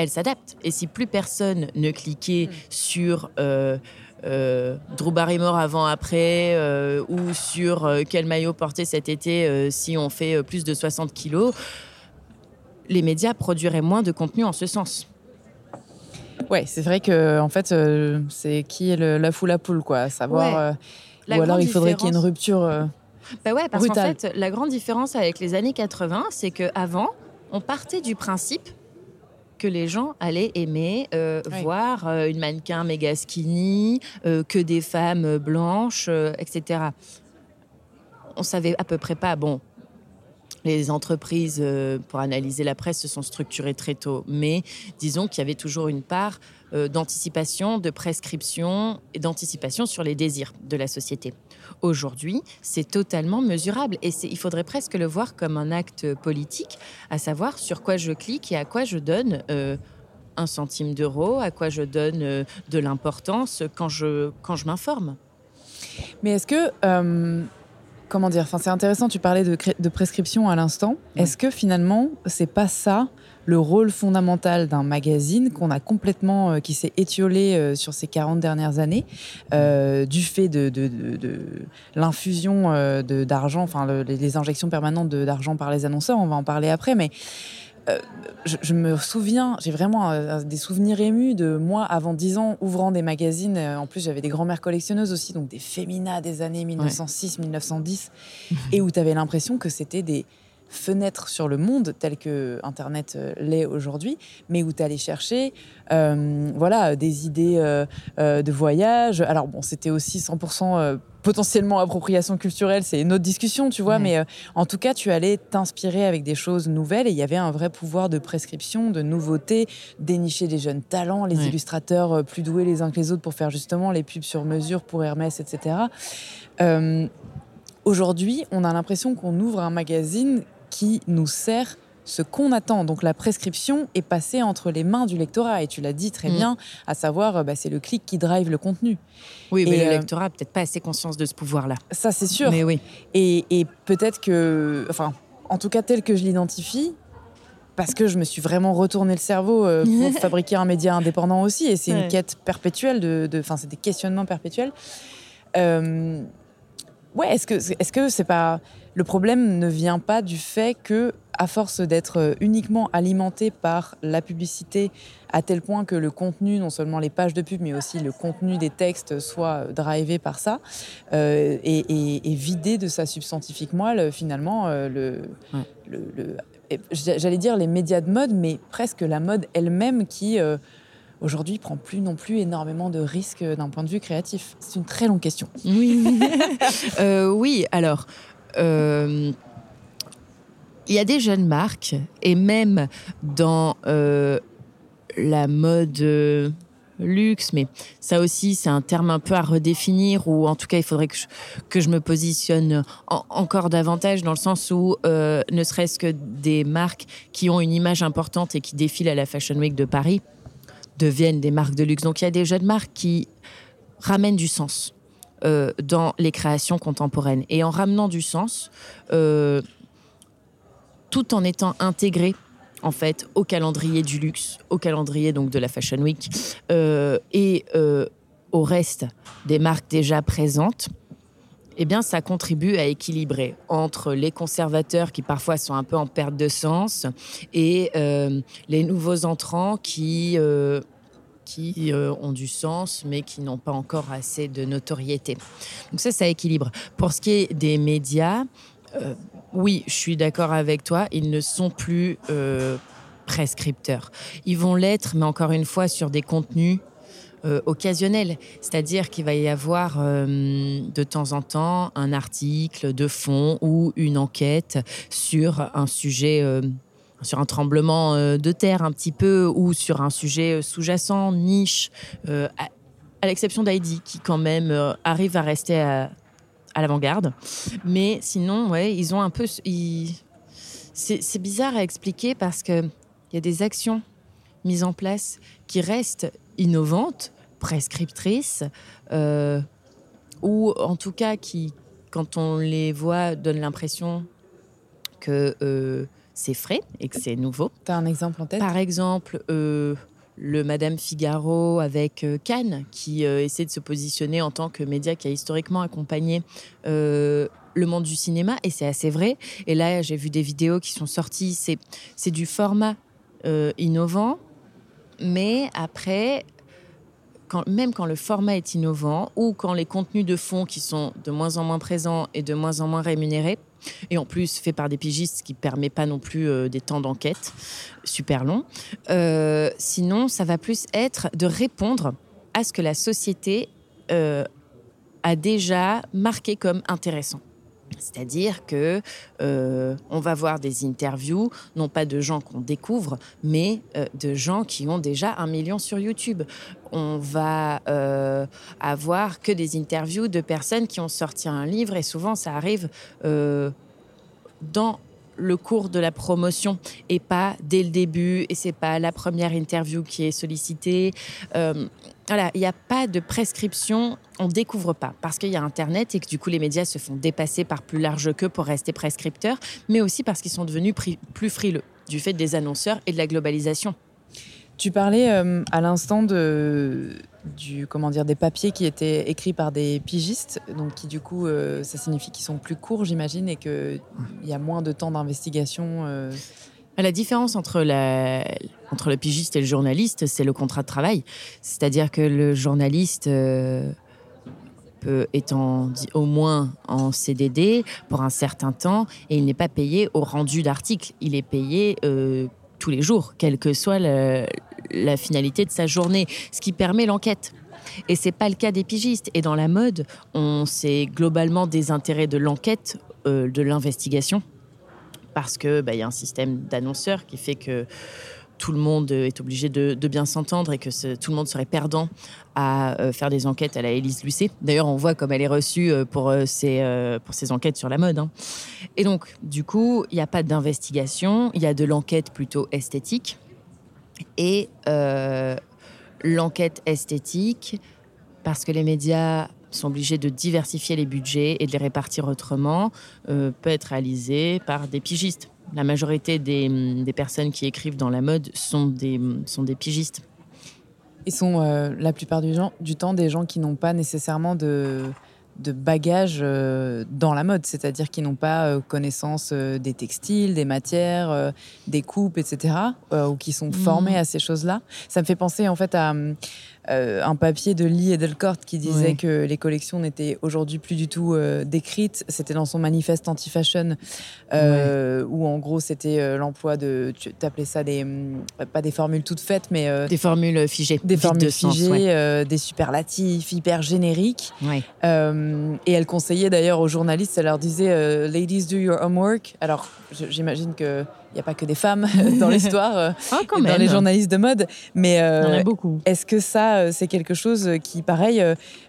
elles s'adaptent. Et si plus personne ne cliquait mm. sur euh, Drew Barrymore avant-après euh, ou sur euh, quel maillot porter cet été si on fait plus de 60 kilos, les médias produiraient moins de contenu en ce sens. Ouais, c'est vrai que en fait, c'est qui est le, la foule à poule, quoi. savoir. ou alors il faudrait qu'il y ait une rupture. bah ouais, parce qu'en fait, la grande différence avec les années 80, c'est qu'avant, on partait du principe que les gens allaient aimer euh, voir euh, une mannequin méga skinny, euh, que des femmes blanches, etc. On savait à peu près pas. Bon, les entreprises pour analyser la presse se sont structurées très tôt, mais disons qu'il y avait toujours une part d'anticipation, de prescription et d'anticipation sur les désirs de la société. Aujourd'hui, c'est totalement mesurable et il faudrait presque le voir comme un acte politique, à savoir sur quoi je clique et à quoi je donne euh, un centime d'euro, à quoi je donne euh, de l'importance quand je, quand je m'informe. Mais est-ce que... Euh, comment dire c'est intéressant. Tu parlais de, de prescription à l'instant. Est-ce que finalement, c'est pas ça le rôle fondamental d'un magazine qu'on a complètement, euh, qui s'est étiolé euh, sur ces 40 dernières années, euh, du fait de, l'infusion d'argent, enfin les, injections permanentes d'argent par les annonceurs, on va en parler après, mais je, me souviens, j'ai vraiment des souvenirs émus de moi avant 10 ans ouvrant des magazines. En plus, j'avais des grand-mères collectionneuses aussi, donc des féminas des années 1906-1910, et où tu avais l'impression que c'était des, fenêtre sur le monde tel que Internet euh, l'est aujourd'hui, mais où tu allais chercher euh, voilà, des idées euh, de voyage. Alors bon, c'était aussi 100% potentiellement appropriation culturelle, c'est une autre discussion, tu vois, mais en tout cas, tu allais t'inspirer avec des choses nouvelles et il y avait un vrai pouvoir de prescription, de nouveauté, dénicher des jeunes talents, les illustrateurs plus doués les uns que les autres pour faire justement les pubs sur mesure pour Hermès, etc. aujourd'hui, on a l'impression qu'on ouvre un magazine qui nous sert ce qu'on attend. Donc la prescription est passée entre les mains du lectorat, et tu l'as dit très Mm. bien, à savoir, euh, bah, c'est le clic qui drive le contenu. Oui, mais Et, le euh, lectorat n'a peut-être pas assez conscience de ce pouvoir-là. Ça, c'est sûr. Mais oui. Et, et peut-être que, enfin, en tout cas tel que je l'identifie, parce que je me suis vraiment retourné le cerveau euh, pour fabriquer un média indépendant aussi, et c'est Ouais. une quête perpétuelle de, de- enfin, c'est des questionnements perpétuels. Euh, ouais, est-ce que, est-ce que c'est pas le problème ne vient pas du fait que, à force d'être euh, uniquement alimenté par la publicité, à tel point que le contenu, non seulement les pages de pub, mais aussi le contenu des textes, soit euh, drivé par ça, euh, et, et- et vidé de sa substantifique moelle, finalement, euh, le, Ouais. le- le- et j'allais dire les médias de mode, mais presque la mode elle-même qui, euh, aujourd'hui, prend plus non plus énormément de risques d'un point de vue créatif. C'est une très longue question. Oui. Euh, oui, alors, il y a des jeunes marques, et même dans euh, la mode euh, luxe, mais ça aussi, c'est un terme un peu à redéfinir, ou en tout cas, il faudrait que je, que je me positionne en- encore davantage, dans le sens où, euh, ne serait-ce que des marques qui ont une image importante et qui défilent à la Fashion Week de Paris, deviennent des marques de luxe. Donc, il y a des jeunes marques qui ramènent du sens euh, dans les créations contemporaines. Et en ramenant du sens, euh, tout en étant intégré en fait au calendrier du luxe, au calendrier donc de la Fashion Week euh, et au reste des marques déjà présentes. Eh bien, ça contribue à équilibrer entre les conservateurs qui parfois sont un peu en perte de sens et les nouveaux entrants qui qui euh, ont du sens, mais qui n'ont pas encore assez de notoriété. Donc ça, ça équilibre. Pour ce qui est des médias, euh, oui, je suis d'accord avec toi, ils ne sont plus euh, prescripteurs. Ils vont l'être, mais encore une fois, sur des contenus euh, occasionnels. C'est-à-dire qu'il va y avoir de temps en temps un article de fond ou une enquête sur un sujet sur un tremblement euh, de terre un petit peu ou sur un sujet euh, sous-jacent, niche, euh, à, l'exception d'Heidi qui quand même arrive à rester à, à l'avant-garde. Mais sinon, ouais, ils ont un peu... ils- C'est bizarre à expliquer parce qu'il y a des actions mises en place qui restent innovantes, prescriptrices, ou en tout cas qui, quand on les voit, donnent l'impression que c'est frais et que c'est nouveau. T'as un exemple en tête? Par exemple, euh, le Madame Figaro avec euh, Cannes, qui euh, essaie de se positionner en tant que média qui a historiquement accompagné le monde du cinéma, et c'est assez vrai. Et là, j'ai vu des vidéos qui sont sorties, c'est, c'est du format innovant, mais après, quand, même quand le format est innovant, ou quand les contenus de fond qui sont de moins en moins présents et de moins en moins rémunérés, et en plus fait par des pigistes, ce qui permet pas non plus euh, des temps d'enquête super longs. Euh, sinon, ça va plus être de répondre à ce que la société euh, a déjà marqué comme intéressant. C'est-à-dire que euh, on va voir des interviews, non pas de gens qu'on découvre, mais euh, de gens qui ont déjà un million sur YouTube. On va euh, avoir que des interviews de personnes qui ont sorti un livre, et souvent ça arrive dans le cours de la promotion et pas dès le début et c'est pas la première interview qui est sollicitée. Voilà, il n'y a pas de prescription, on découvre pas parce qu'il y a Internet et que du coup les médias se font dépasser par plus large que pour rester prescripteurs, mais aussi parce qu'ils sont devenus plus frileux du fait des annonceurs et de la globalisation. Tu parlais euh, à l'instant de du comment dire des papiers qui étaient écrits par des pigistes, donc qui du coup euh, ça signifie qu'ils sont plus courts, j'imagine, et que il y a moins de temps d'investigation. euh. La différence entre, la, entre le pigiste et le journaliste, c'est le contrat de travail. C'est-à-dire que le journaliste euh, peut, est en, au moins en CDD pour un certain temps et il n'est pas payé au rendu d'article. Il est payé euh, tous les jours, quelle que soit la finalité de sa journée, ce qui permet l'enquête. Et c'est pas le cas des pigistes. Et dans la mode, on s'est globalement désintérêt de l'enquête, euh, de l'investigation parce que bah, y a un système d'annonceurs qui fait que tout le monde est obligé de, bien s'entendre et que tout le monde serait perdant à euh, faire des enquêtes à la Élise Lucet. D'ailleurs, on voit comme elle est reçue euh, pour, ses, pour ses enquêtes sur la mode. Hein. Et donc, du coup, il n'y a pas d'investigation, il y a de l'enquête plutôt esthétique. Et l'enquête esthétique, parce que les médias sont obligés de diversifier les budgets et de les répartir autrement, peut être réalisée par des pigistes la majorité des, personnes qui écrivent dans la mode sont des, sont des pigistes. Ils sont euh, la plupart du, du, temps des gens qui n'ont pas nécessairement de, de bagages euh, dans la mode, c'est-à-dire qui n'ont pas euh, connaissance des textiles, des matières, des coupes, etc., ou qui sont formés mmh. à ces choses-là. Ça me fait penser en fait à euh, un papier de Lee Edelkort qui disait que les collections n'étaient aujourd'hui plus du tout euh, décrites. C'était dans son manifeste anti-fashion, euh, où en gros c'était l'emploi de, tu appelais ça des, mm, pas des formules toutes faites, mais des formules figées, des formules figées, des superlatifs hyper génériques. et elle conseillait d'ailleurs aux journalistes, elle leur disait, ladies do your homework. Alors j'imagine que il n'y a pas que des femmes dans l'histoire, euh, ah, dans les journalistes de mode. Mais euh, beaucoup. est-ce que ça, euh, c'est quelque chose qui, pareil,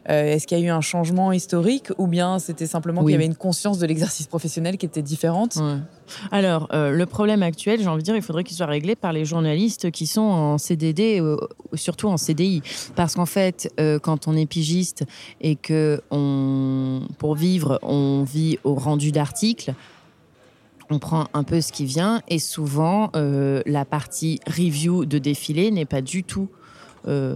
est-ce qu'il y a eu un changement historique ou bien c'était simplement qu'il y avait une conscience de l'exercice professionnel qui était différente? Alors, le problème actuel, j'ai envie de dire, il faudrait qu'il soit réglé par les journalistes qui sont en CDD, surtout en CDI. Parce qu'en fait, quand on est pigiste et que on, pour vivre, on vit au rendu d'articles, on prend un peu ce qui vient et souvent euh, la partie review de défilé n'est pas du tout euh,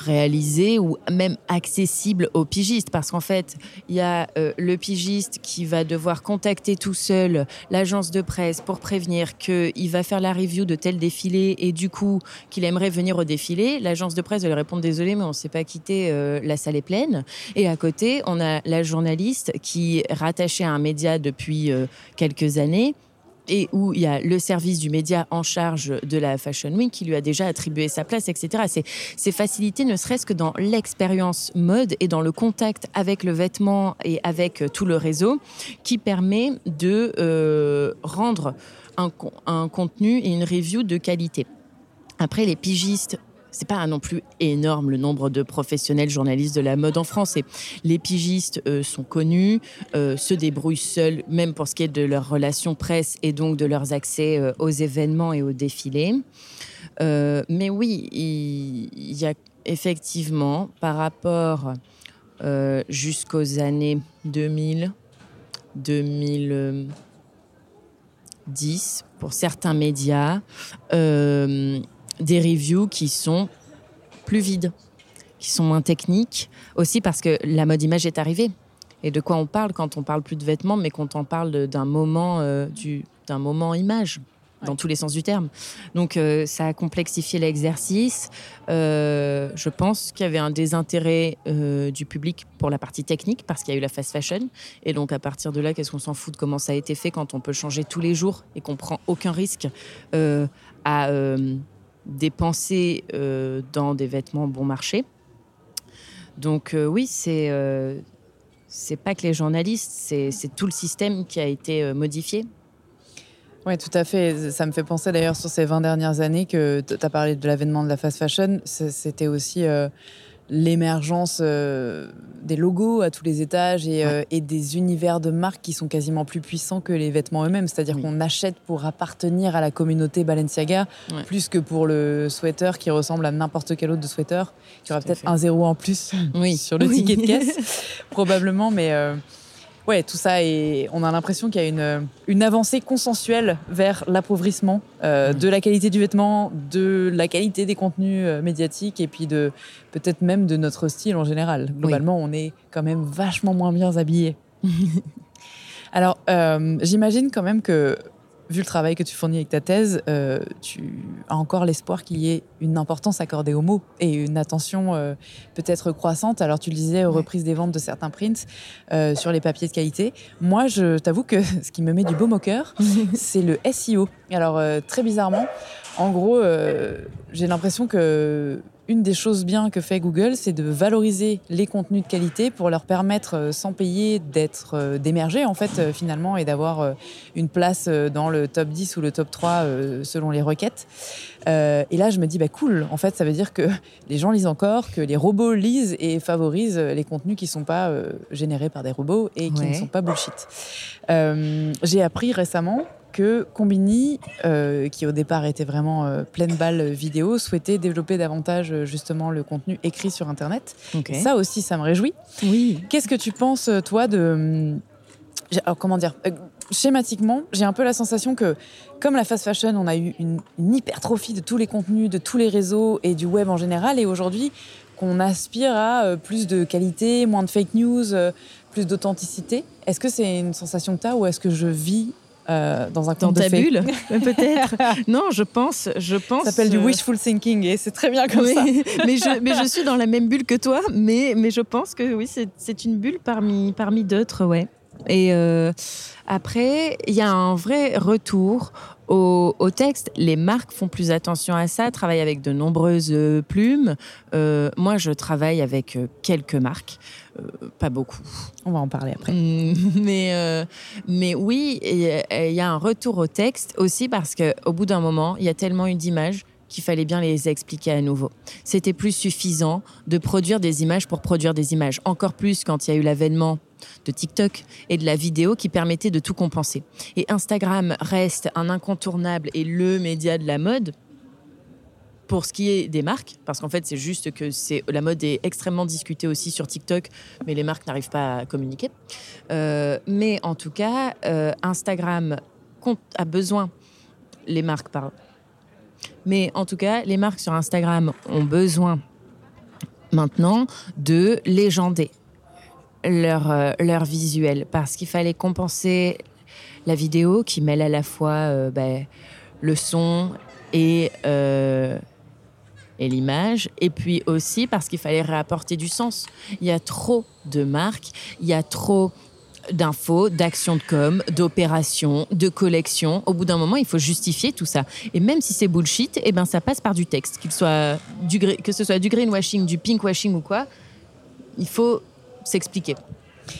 réalisé ou même accessible aux pigistes parce qu'en fait, il y a euh, le pigiste qui va devoir contacter tout seul l'agence de presse pour prévenir qu'il va faire la review de tel défilé et du coup qu'il aimerait venir au défilé. L'agence de presse va lui répondre désolé mais on ne s'est pas quitté, euh, la salle est pleine. Et à côté, on a la journaliste qui est rattachée à un média depuis euh, quelques années et où il y a le service du média en charge de la Fashion Week qui lui a déjà attribué sa place, etc. C'est facilité ne serait-ce que dans l'expérience mode et dans le contact avec le vêtement et avec tout le réseau qui permet de euh, rendre un, un contenu et une review de qualité. Après, les pigistes c'est pas non plus énorme le nombre de professionnels journalistes de la mode en France. Les pigistes euh, sont connus, euh, se débrouillent seuls, même pour ce qui est de leurs relations presse et donc de leurs accès euh, aux événements et aux défilés. mais oui, il, y, a effectivement, par rapport jusqu'aux années 2000, 2010, pour certains médias, des reviews qui sont plus vides, qui sont moins techniques, aussi parce que la mode image est arrivée. Et de quoi on parle quand on parle plus de vêtements, mais quand on parle d'un moment, euh, d'un moment image dans tous les sens du terme. Donc euh, ça a complexifié l'exercice. Euh, je pense qu'il y avait un désintérêt du public pour la partie technique parce qu'il y a eu la fast fashion. Et donc à partir de là, qu'est-ce qu'on s'en fout de comment ça a été fait quand on peut changer tous les jours et qu'on prend aucun risque à dépenser euh, dans des vêtements bon marché. Donc euh, oui, c'est euh, c'est pas que les journalistes, c'est tout le système qui a été modifié. Oui, tout à fait. Ça me fait penser d'ailleurs sur ces 20 dernières années que tu as parlé de l'avènement de la fast fashion. C'était aussi l'émergence euh, des logos à tous les étages euh, et, des univers de marques qui sont quasiment plus puissants que les vêtements eux-mêmes. C'est-à-dire qu'on achète pour appartenir à la communauté Balenciaga plus que pour le sweater qui ressemble à n'importe quel autre de sweater, qui aura peut-être un zéro en plus sur le ticket de caisse, probablement. Mais euh, ouais, tout ça, et on a l'impression qu'il y a une, une avancée consensuelle vers l'appauvrissement euh, de la qualité du vêtement, de la qualité des contenus euh, médiatiques et puis de peut-être même de notre style en général. Globalement, on est quand même vachement moins bien habillés. Alors, euh, j'imagine quand même que vu le travail que tu fournis avec ta thèse, euh, tu as encore l'espoir qu'il y ait une importance accordée aux mots et une attention euh, peut-être croissante. Alors, tu le disais aux reprises des ventes de certains prints euh, sur les papiers de qualité. Moi, je t'avoue que ce qui me met du baume au cœur, c'est le SEO. Alors, très bizarrement, en gros, j'ai l'impression que une des choses bien que fait Google, c'est de valoriser les contenus de qualité pour leur permettre, euh, sans payer, d'être euh, d'émerger en fait euh, finalement et d'avoir une place dans le top 10 ou le top 3 selon les requêtes. et là, je me dis, bah cool, en fait, ça veut dire que les gens lisent encore, que les robots lisent et favorisent les contenus qui ne sont pas générés par des robots et qui ne sont pas bullshit. J'ai appris récemment que Combini, euh, qui au départ était vraiment euh, pleine balle vidéo, souhaitait développer davantage euh, justement le contenu écrit sur Internet. Ça aussi, ça me réjouit. Oui. Qu'est-ce que tu penses, toi, de... Alors, comment dire Schématiquement, j'ai un peu la sensation que, comme la fast fashion, on a eu une, hypertrophie de tous les contenus, de tous les réseaux et du web en général. Et aujourd'hui, qu'on aspire à plus de qualité, moins de fake news, plus d'authenticité. Est-ce que c'est une sensation que tu as ou est-ce que je vis euh, dans un conte de ta bulle, peut-être. non, je pense, je pense. Ça s'appelle du euh, wishful thinking et c'est très bien comme ça. mais, je, mais je suis dans la même bulle que toi, mais, mais je pense que oui, c'est une bulle parmi, parmi d'autres, ouais. Et euh, après, il y a un vrai retour au, au, texte. Les marques font plus attention à ça, travaillent avec de nombreuses plumes. moi, je travaille avec quelques marques. Euh, pas beaucoup. On va en parler après. Mais, euh, mais oui, il y a un retour au texte aussi parce qu'au bout d'un moment, il y a tellement eu d'images qu'il fallait bien les expliquer à nouveau. C'était plus suffisant de produire des images pour produire des images. Encore plus quand il y a eu l'avènement de TikTok et de la vidéo qui permettait de tout compenser. Et Instagram reste un incontournable et le média de la mode pour ce qui est des marques, parce qu'en fait, c'est juste que c'est la mode est extrêmement discutée aussi sur TikTok, mais les marques n'arrivent pas à communiquer. Euh, mais en tout cas, euh, Instagram a besoin, les marques, pardon. Mais en tout cas, les marques sur Instagram ont besoin maintenant de légender leur, euh, leur visuel, parce qu'il fallait compenser la vidéo qui mêle à la fois ben, le son et et l'image, et puis aussi parce qu'il fallait réapporter du sens. Il y a trop de marques, il y a trop d'infos, d'actions de com, d'opérations, de collections. Au bout d'un moment, il faut justifier tout ça. Et même si c'est bullshit, eh ben, ça passe par du texte, qu'il soit du, que ce soit du greenwashing, du pinkwashing ou quoi. Il faut s'expliquer.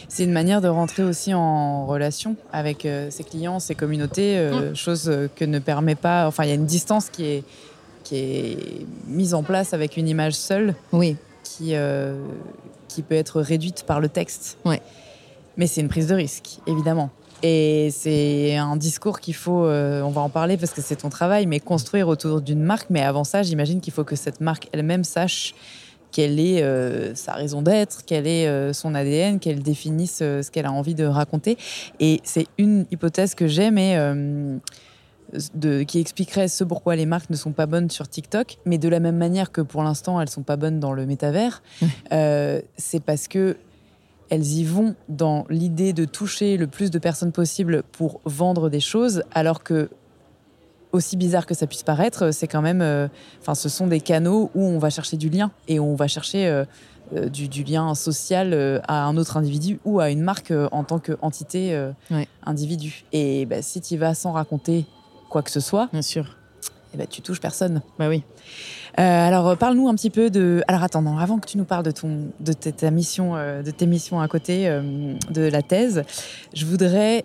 C'est une manière de rentrer aussi en relation avec euh, ses clients, ses communautés, euh, mmh. chose que ne permet pas. Enfin, il y a une distance qui est qui est mise en place avec une image seule, oui. qui, euh, qui peut être réduite par le texte. Ouais. Mais c'est une prise de risque, évidemment. Et c'est un discours qu'il faut, euh, on va en parler parce que c'est ton travail, mais construire autour d'une marque. Mais avant ça, j'imagine qu'il faut que cette marque elle-même sache quelle est euh, sa raison d'être, quel est son ADN, qu'elle définisse ce qu'elle a envie de raconter. Et c'est une hypothèse que j'ai, mais qui expliquerait ce pourquoi les marques ne sont pas bonnes sur TikTok, mais de la même manière que pour l'instant elles sont pas bonnes dans le métavers, euh, c'est parce que elles y vont dans l'idée de toucher le plus de personnes possible pour vendre des choses, alors que aussi bizarre que ça puisse paraître, c'est quand même, euh, enfin, ce sont des canaux où on va chercher du lien et on va chercher euh, du, lien social à un autre individu ou à une marque en tant qu'entité individu. Et bah, si tu vas sans raconter quoi que ce soit, bien sûr, eh ben, tu touches personne. Bah oui. Euh, alors, parle-nous un petit peu de. Alors, attends, avant que tu nous parles de ton, de ta mission, euh, de tes missions à côté euh, de la thèse, je voudrais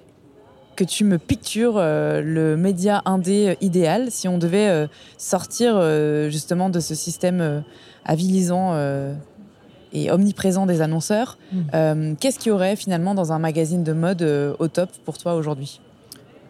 que tu me pictures le média indé idéal si on devait sortir justement de ce système avilisant et omniprésent des annonceurs. Mmh. Qu'est-ce qu'il y aurait finalement dans un magazine de mode au top pour toi aujourd'hui?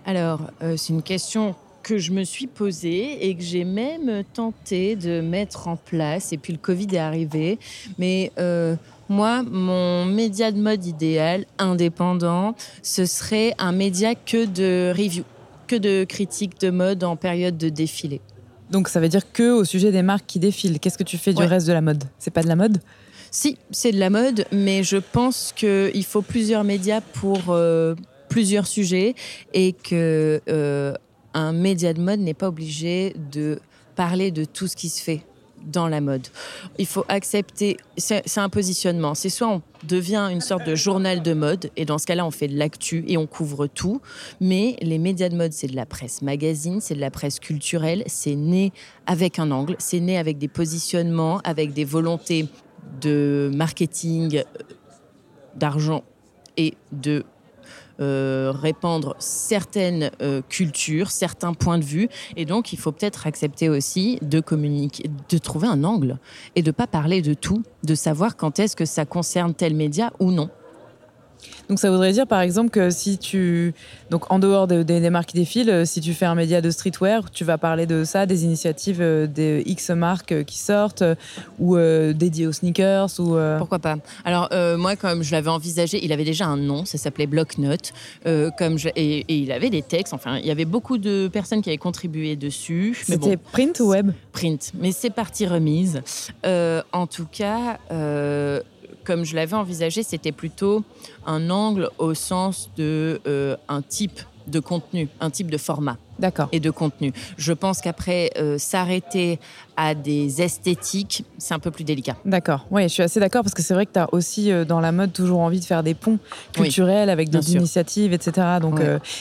Alors, c'est une question que je me suis posée et que j'ai même tenté de mettre en place. Et puis le Covid est arrivé. Mais euh, moi, mon média de mode idéal, indépendant, ce serait un média que de review, que de critiques de mode en période de défilé. Donc ça veut dire que au sujet des marques qui défilent. Qu'est-ce que tu fais du reste de la mode? C'est pas de la mode? Si, c'est de la mode, mais je pense qu'il faut plusieurs médias pour euh, plusieurs sujets et que euh, un média de mode n'est pas obligé de parler de tout ce qui se fait dans la mode. Il faut accepter, c'est un positionnement. C'est soit on devient une sorte de journal de mode, et dans ce cas-là, on fait de l'actu et on couvre tout. Mais les médias de mode, c'est de la presse magazine, c'est de la presse culturelle, c'est né avec un angle, c'est né avec des positionnements, avec des volontés de marketing, euh, d'argent et de euh, répandre certaines euh, cultures, certains points de vue. Et donc, il faut peut-être accepter aussi de communiquer, de trouver un angle et de ne pas parler de tout, de savoir quand est-ce que ça concerne tel média ou non. Donc ça voudrait dire par exemple que si tu, donc en dehors des marques qui défilent, euh, si tu fais un média de streetwear, tu vas parler de ça, des initiatives euh, des X marques euh, qui sortent ou dédiées aux sneakers ou. Pourquoi pas Alors moi, comme je l'avais envisagé, il avait déjà un nom, ça s'appelait Blocknote, comme et, et, il avait des textes. Enfin, il y avait beaucoup de personnes qui avaient contribué dessus. C'était print ou web? Print, mais c'est partie remise. en tout cas comme je l'avais envisagé, c'était plutôt un angle au sens de euh, un type de contenu, un type de format. D'accord. Et de contenu. Je pense qu'après, euh, s'arrêter à des esthétiques, c'est un peu plus délicat. D'accord. Oui, je suis assez d'accord parce que c'est vrai que tu as aussi euh, dans la mode toujours envie de faire des ponts culturels avec des initiatives, etc. Donc,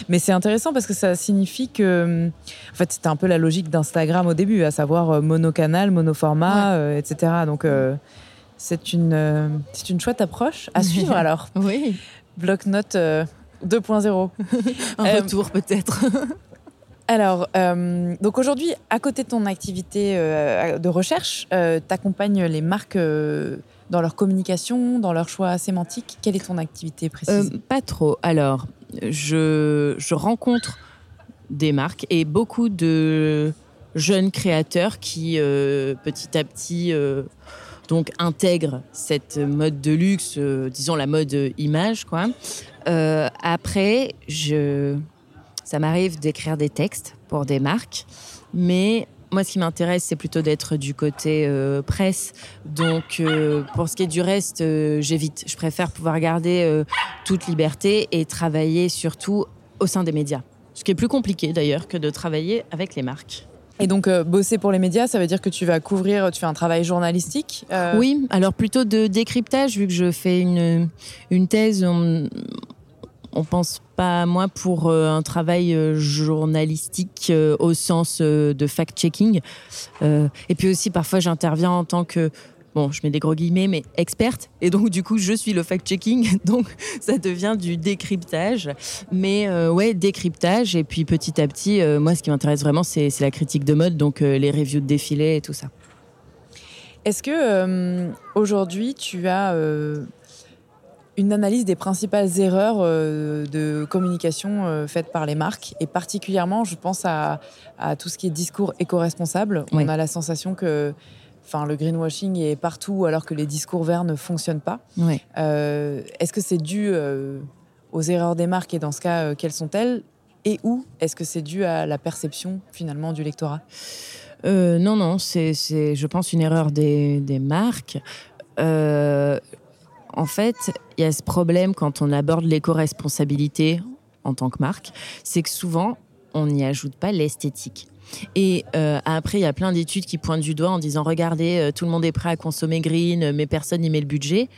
mais c'est intéressant parce que ça signifie que, en fait, c'était un peu la logique d'Instagram au début, à savoir monocanal, monoformat, etc. Donc, c'est une, euh, c'est une chouette approche à suivre alors. oui. Bloc-notes 2.0. Euh, Un euh, retour peut-être. alors, donc aujourd'hui, à côté de ton activité de recherche, tu accompagnes les marques dans leur communication, dans leur choix sémantique. Quelle est ton activité précise? Pas trop. Alors, je, je rencontre des marques et beaucoup de jeunes créateurs qui, petit à petit, donc intègre cette mode de luxe, euh, disons la mode image, quoi. Euh, après, je, ça m'arrive d'écrire des textes pour des marques, mais moi, ce qui m'intéresse, c'est plutôt d'être du côté euh, presse. Donc, pour ce qui est du reste, j'évite. Je préfère pouvoir garder toute liberté et travailler surtout au sein des médias. Ce qui est plus compliqué d'ailleurs que de travailler avec les marques. Et donc, euh, bosser pour les médias, ça veut dire que tu vas couvrir, tu fais un travail journalistique euh Oui, alors plutôt de décryptage, vu que je fais une, une thèse. On, on pense pas à moi pour euh, un travail journalistique au sens de fact-checking. et puis aussi, parfois, j'interviens en tant que bon, je mets des gros guillemets, mais experte. Et donc, du coup, je suis le fact-checking. Donc, ça devient du décryptage. Mais euh, ouais, décryptage. Et puis, petit à petit, euh, moi, ce qui m'intéresse vraiment, c'est la critique de mode, donc euh, les reviews de défilés et tout ça. Est-ce que aujourd'hui, tu as une analyse des principales erreurs de communication faites par les marques? Et particulièrement, je pense à, tout ce qui est discours éco-responsable. On a la sensation que Enfin, le greenwashing est partout alors que les discours verts ne fonctionnent pas. Euh, est-ce que c'est dû euh, aux erreurs des marques et dans ce cas, euh, quelles sont-elles? Et où est-ce que c'est dû à la perception finalement du lectorat? Non, non, c'est, je pense, une erreur des, des marques. en fait, il y a ce problème quand on aborde l'éco-responsabilité en tant que marque, c'est que souvent, on n'y ajoute pas l'esthétique. Et euh, après, il y a plein d'études qui pointent du doigt en disant regardez, euh, tout le monde est prêt à consommer green, mais personne n'y met le budget.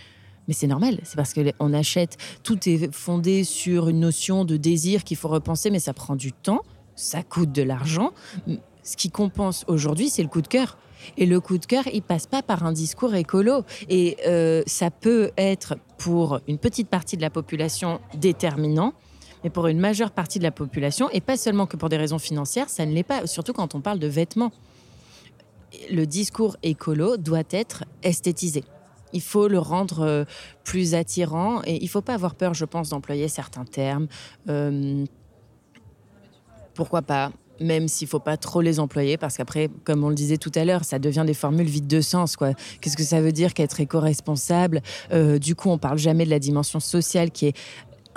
Mais c'est normal, c'est parce qu'on achète. Tout est fondé sur une notion de désir qu'il faut repenser, mais ça prend du temps, ça coûte de l'argent. Ce qui compense aujourd'hui, c'est le coup de cœur. Et le coup de cœur, il passe pas par un discours écolo. Et euh, ça peut être pour une petite partie de la population déterminant, mais pour une majeure partie de la population, et pas seulement que pour des raisons financières, ça ne l'est pas, surtout quand on parle de vêtements. Le discours écolo doit être esthétisé. Il faut le rendre euh, plus attirant et il ne faut pas avoir peur, je pense, d'employer certains termes. Euh, pourquoi pas même s'il faut pas trop les employer, parce qu'après, comme on le disait tout à l'heure, ça devient des formules vides de sens. Qu'est-ce que ça veut dire qu'être éco-responsable? Euh, Du coup, on parle jamais de la dimension sociale qui est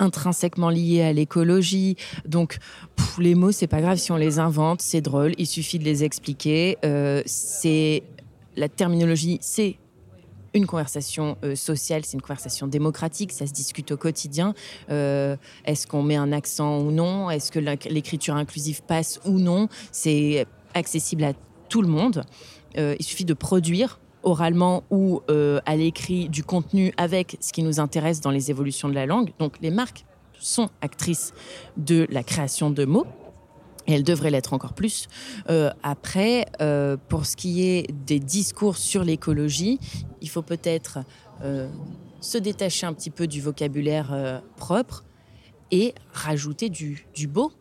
intrinsèquement liés à l'écologie. Donc, les mots, c'est pas grave si on les invente, c'est drôle, il suffit de les expliquer. Euh, c'est la terminologie, c'est une conversation euh, sociale, c'est une conversation démocratique, ça se discute au quotidien. Euh, est-ce qu'on met un accent ou non? Est-ce que l'écriture inclusive passe ou non? C'est accessible à tout le monde. il suffit de produire oralement ou à l'écrit du contenu avec ce qui nous intéresse dans les évolutions de la langue. Donc les marques sont actrices de la création de mots. Et elles devraient l'être encore plus. après, pour ce qui est des discours sur l'écologie, il faut peut-être se détacher un petit peu du vocabulaire euh, propre et rajouter du beau.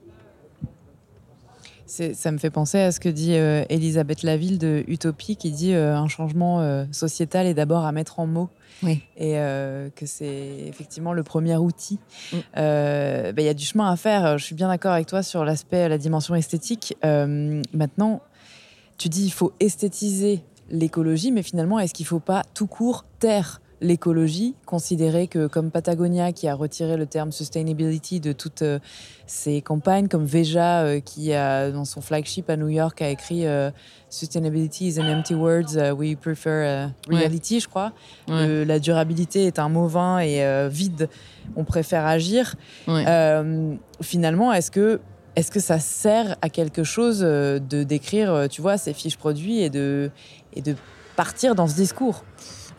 Ça me fait penser à ce que dit euh, Elisabeth Laville de Utopie, qui dit euh, un changement sociétal est d'abord à mettre en mots. Oui. Et que c'est effectivement le premier outil. Mm. Ben, il y a du chemin à faire. Je suis bien d'accord avec toi sur l'aspect, la dimension esthétique. maintenant, tu dis il faut esthétiser l'écologie, mais finalement, est-ce qu'il ne faut pas tout court taire l'écologie, considérer que comme Patagonia qui a retiré le terme sustainability de toutes euh, ses campagnes, comme Veja euh, qui a dans son flagship à New York a écrit euh, Sustainability is an empty word, we prefer reality, je crois. la durabilité est un mot vain et vide, on préfère agir. finalement, est-ce que est-ce que ça sert à quelque chose de d'écrire, tu vois, ces fiches produits et de et de partir dans ce discours?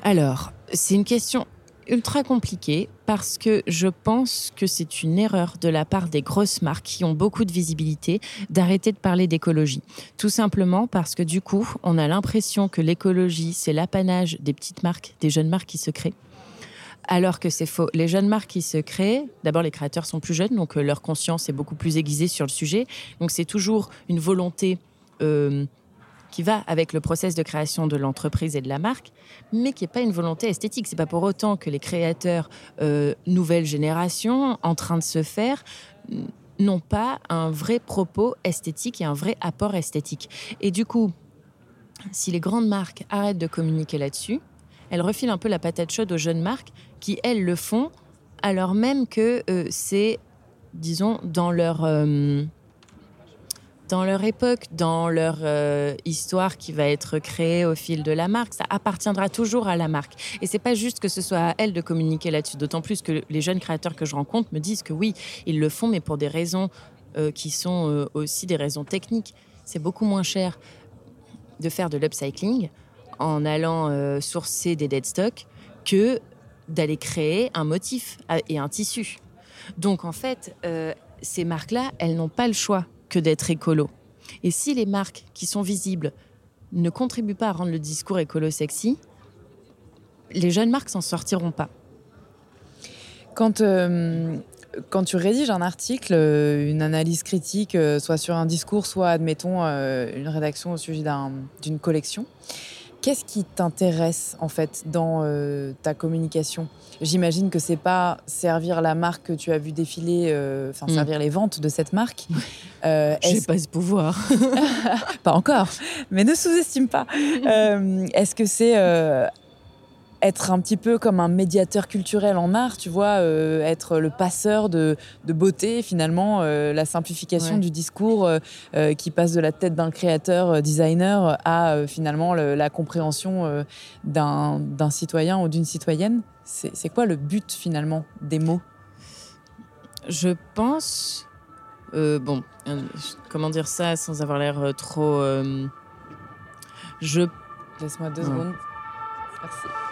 Alors, c'est une question ultra compliquée parce que je pense que c'est une erreur de la part des grosses marques qui ont beaucoup de visibilité d'arrêter de parler d'écologie. Tout simplement parce que du coup, on a l'impression que l'écologie, c'est l'apanage des petites marques, des jeunes marques qui se créent. Alors que c'est faux. Les jeunes marques qui se créent, d'abord les créateurs sont plus jeunes, donc euh, leur conscience est beaucoup plus aiguisée sur le sujet. Donc c'est toujours une volonté euh, qui va avec le process de création de l'entreprise et de la marque, mais qui n'est pas une volonté esthétique. C'est pas pour autant que les créateurs euh, nouvelle génération en train de se faire n'ont pas un vrai propos esthétique et un vrai apport esthétique. Et du coup, si les grandes marques arrêtent de communiquer là-dessus, elles refilent un peu la patate chaude aux jeunes marques qui, elles, le font, alors même que euh, c'est, disons, dans leur... Euh, dans leur époque, dans leur euh, histoire qui va être créée au fil de la marque. Ça appartiendra toujours à la marque. Et c'est pas juste que ce soit à elle de communiquer là-dessus. D'autant plus que les jeunes créateurs que je rencontre me disent que oui, ils le font, mais pour des raisons euh, qui sont euh, aussi des raisons techniques. C'est beaucoup moins cher de faire de l'upcycling en allant sourcer des dead stocks que d'aller créer un motif et un tissu. Donc en fait, ces marques-là, elles n'ont pas le choix que d'être écolo. Et si les marques qui sont visibles ne contribuent pas à rendre le discours écolo sexy, les jeunes marques s'en sortiront pas. Quand, euh, quand tu rédiges un article, euh, une analyse critique, euh, soit sur un discours, soit, admettons, une rédaction au sujet d'une collection, Qu'est-ce qui t'intéresse en fait dans euh, ta communication? J'imagine que c'est pas servir la marque que tu as vu défiler, euh, enfin mm. servir les ventes de cette marque. Euh, J'ai pas ce pouvoir. pas encore, mais ne sous-estime pas. Euh, est-ce que c'est être un petit peu comme un médiateur culturel en art, tu vois, euh, être le passeur de, beauté, finalement, euh, la simplification du discours euh, qui passe de la tête d'un créateur, designer, à finalement la compréhension d'un citoyen ou d'une citoyenne. C'est quoi le but finalement des mots? Je pense, bon, comment dire ça sans avoir l'air trop... je... Laisse-moi deux secondes. Merci.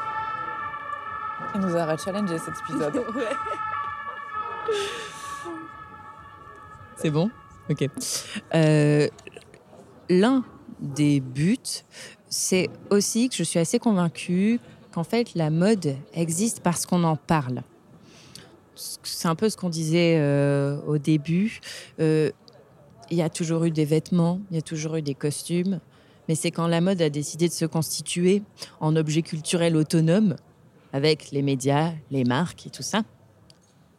Il nous a challengé cet épisode. C'est bon? Ok. Euh, l'un des buts, c'est aussi que je suis assez convaincue qu'en fait, la mode existe parce qu'on en parle. C'est un peu ce qu'on disait euh, au début. Euh, il y a toujours eu des vêtements, il y a toujours eu des costumes, mais c'est quand la mode a décidé de se constituer en objet culturel autonome avec les médias, les marques et tout ça,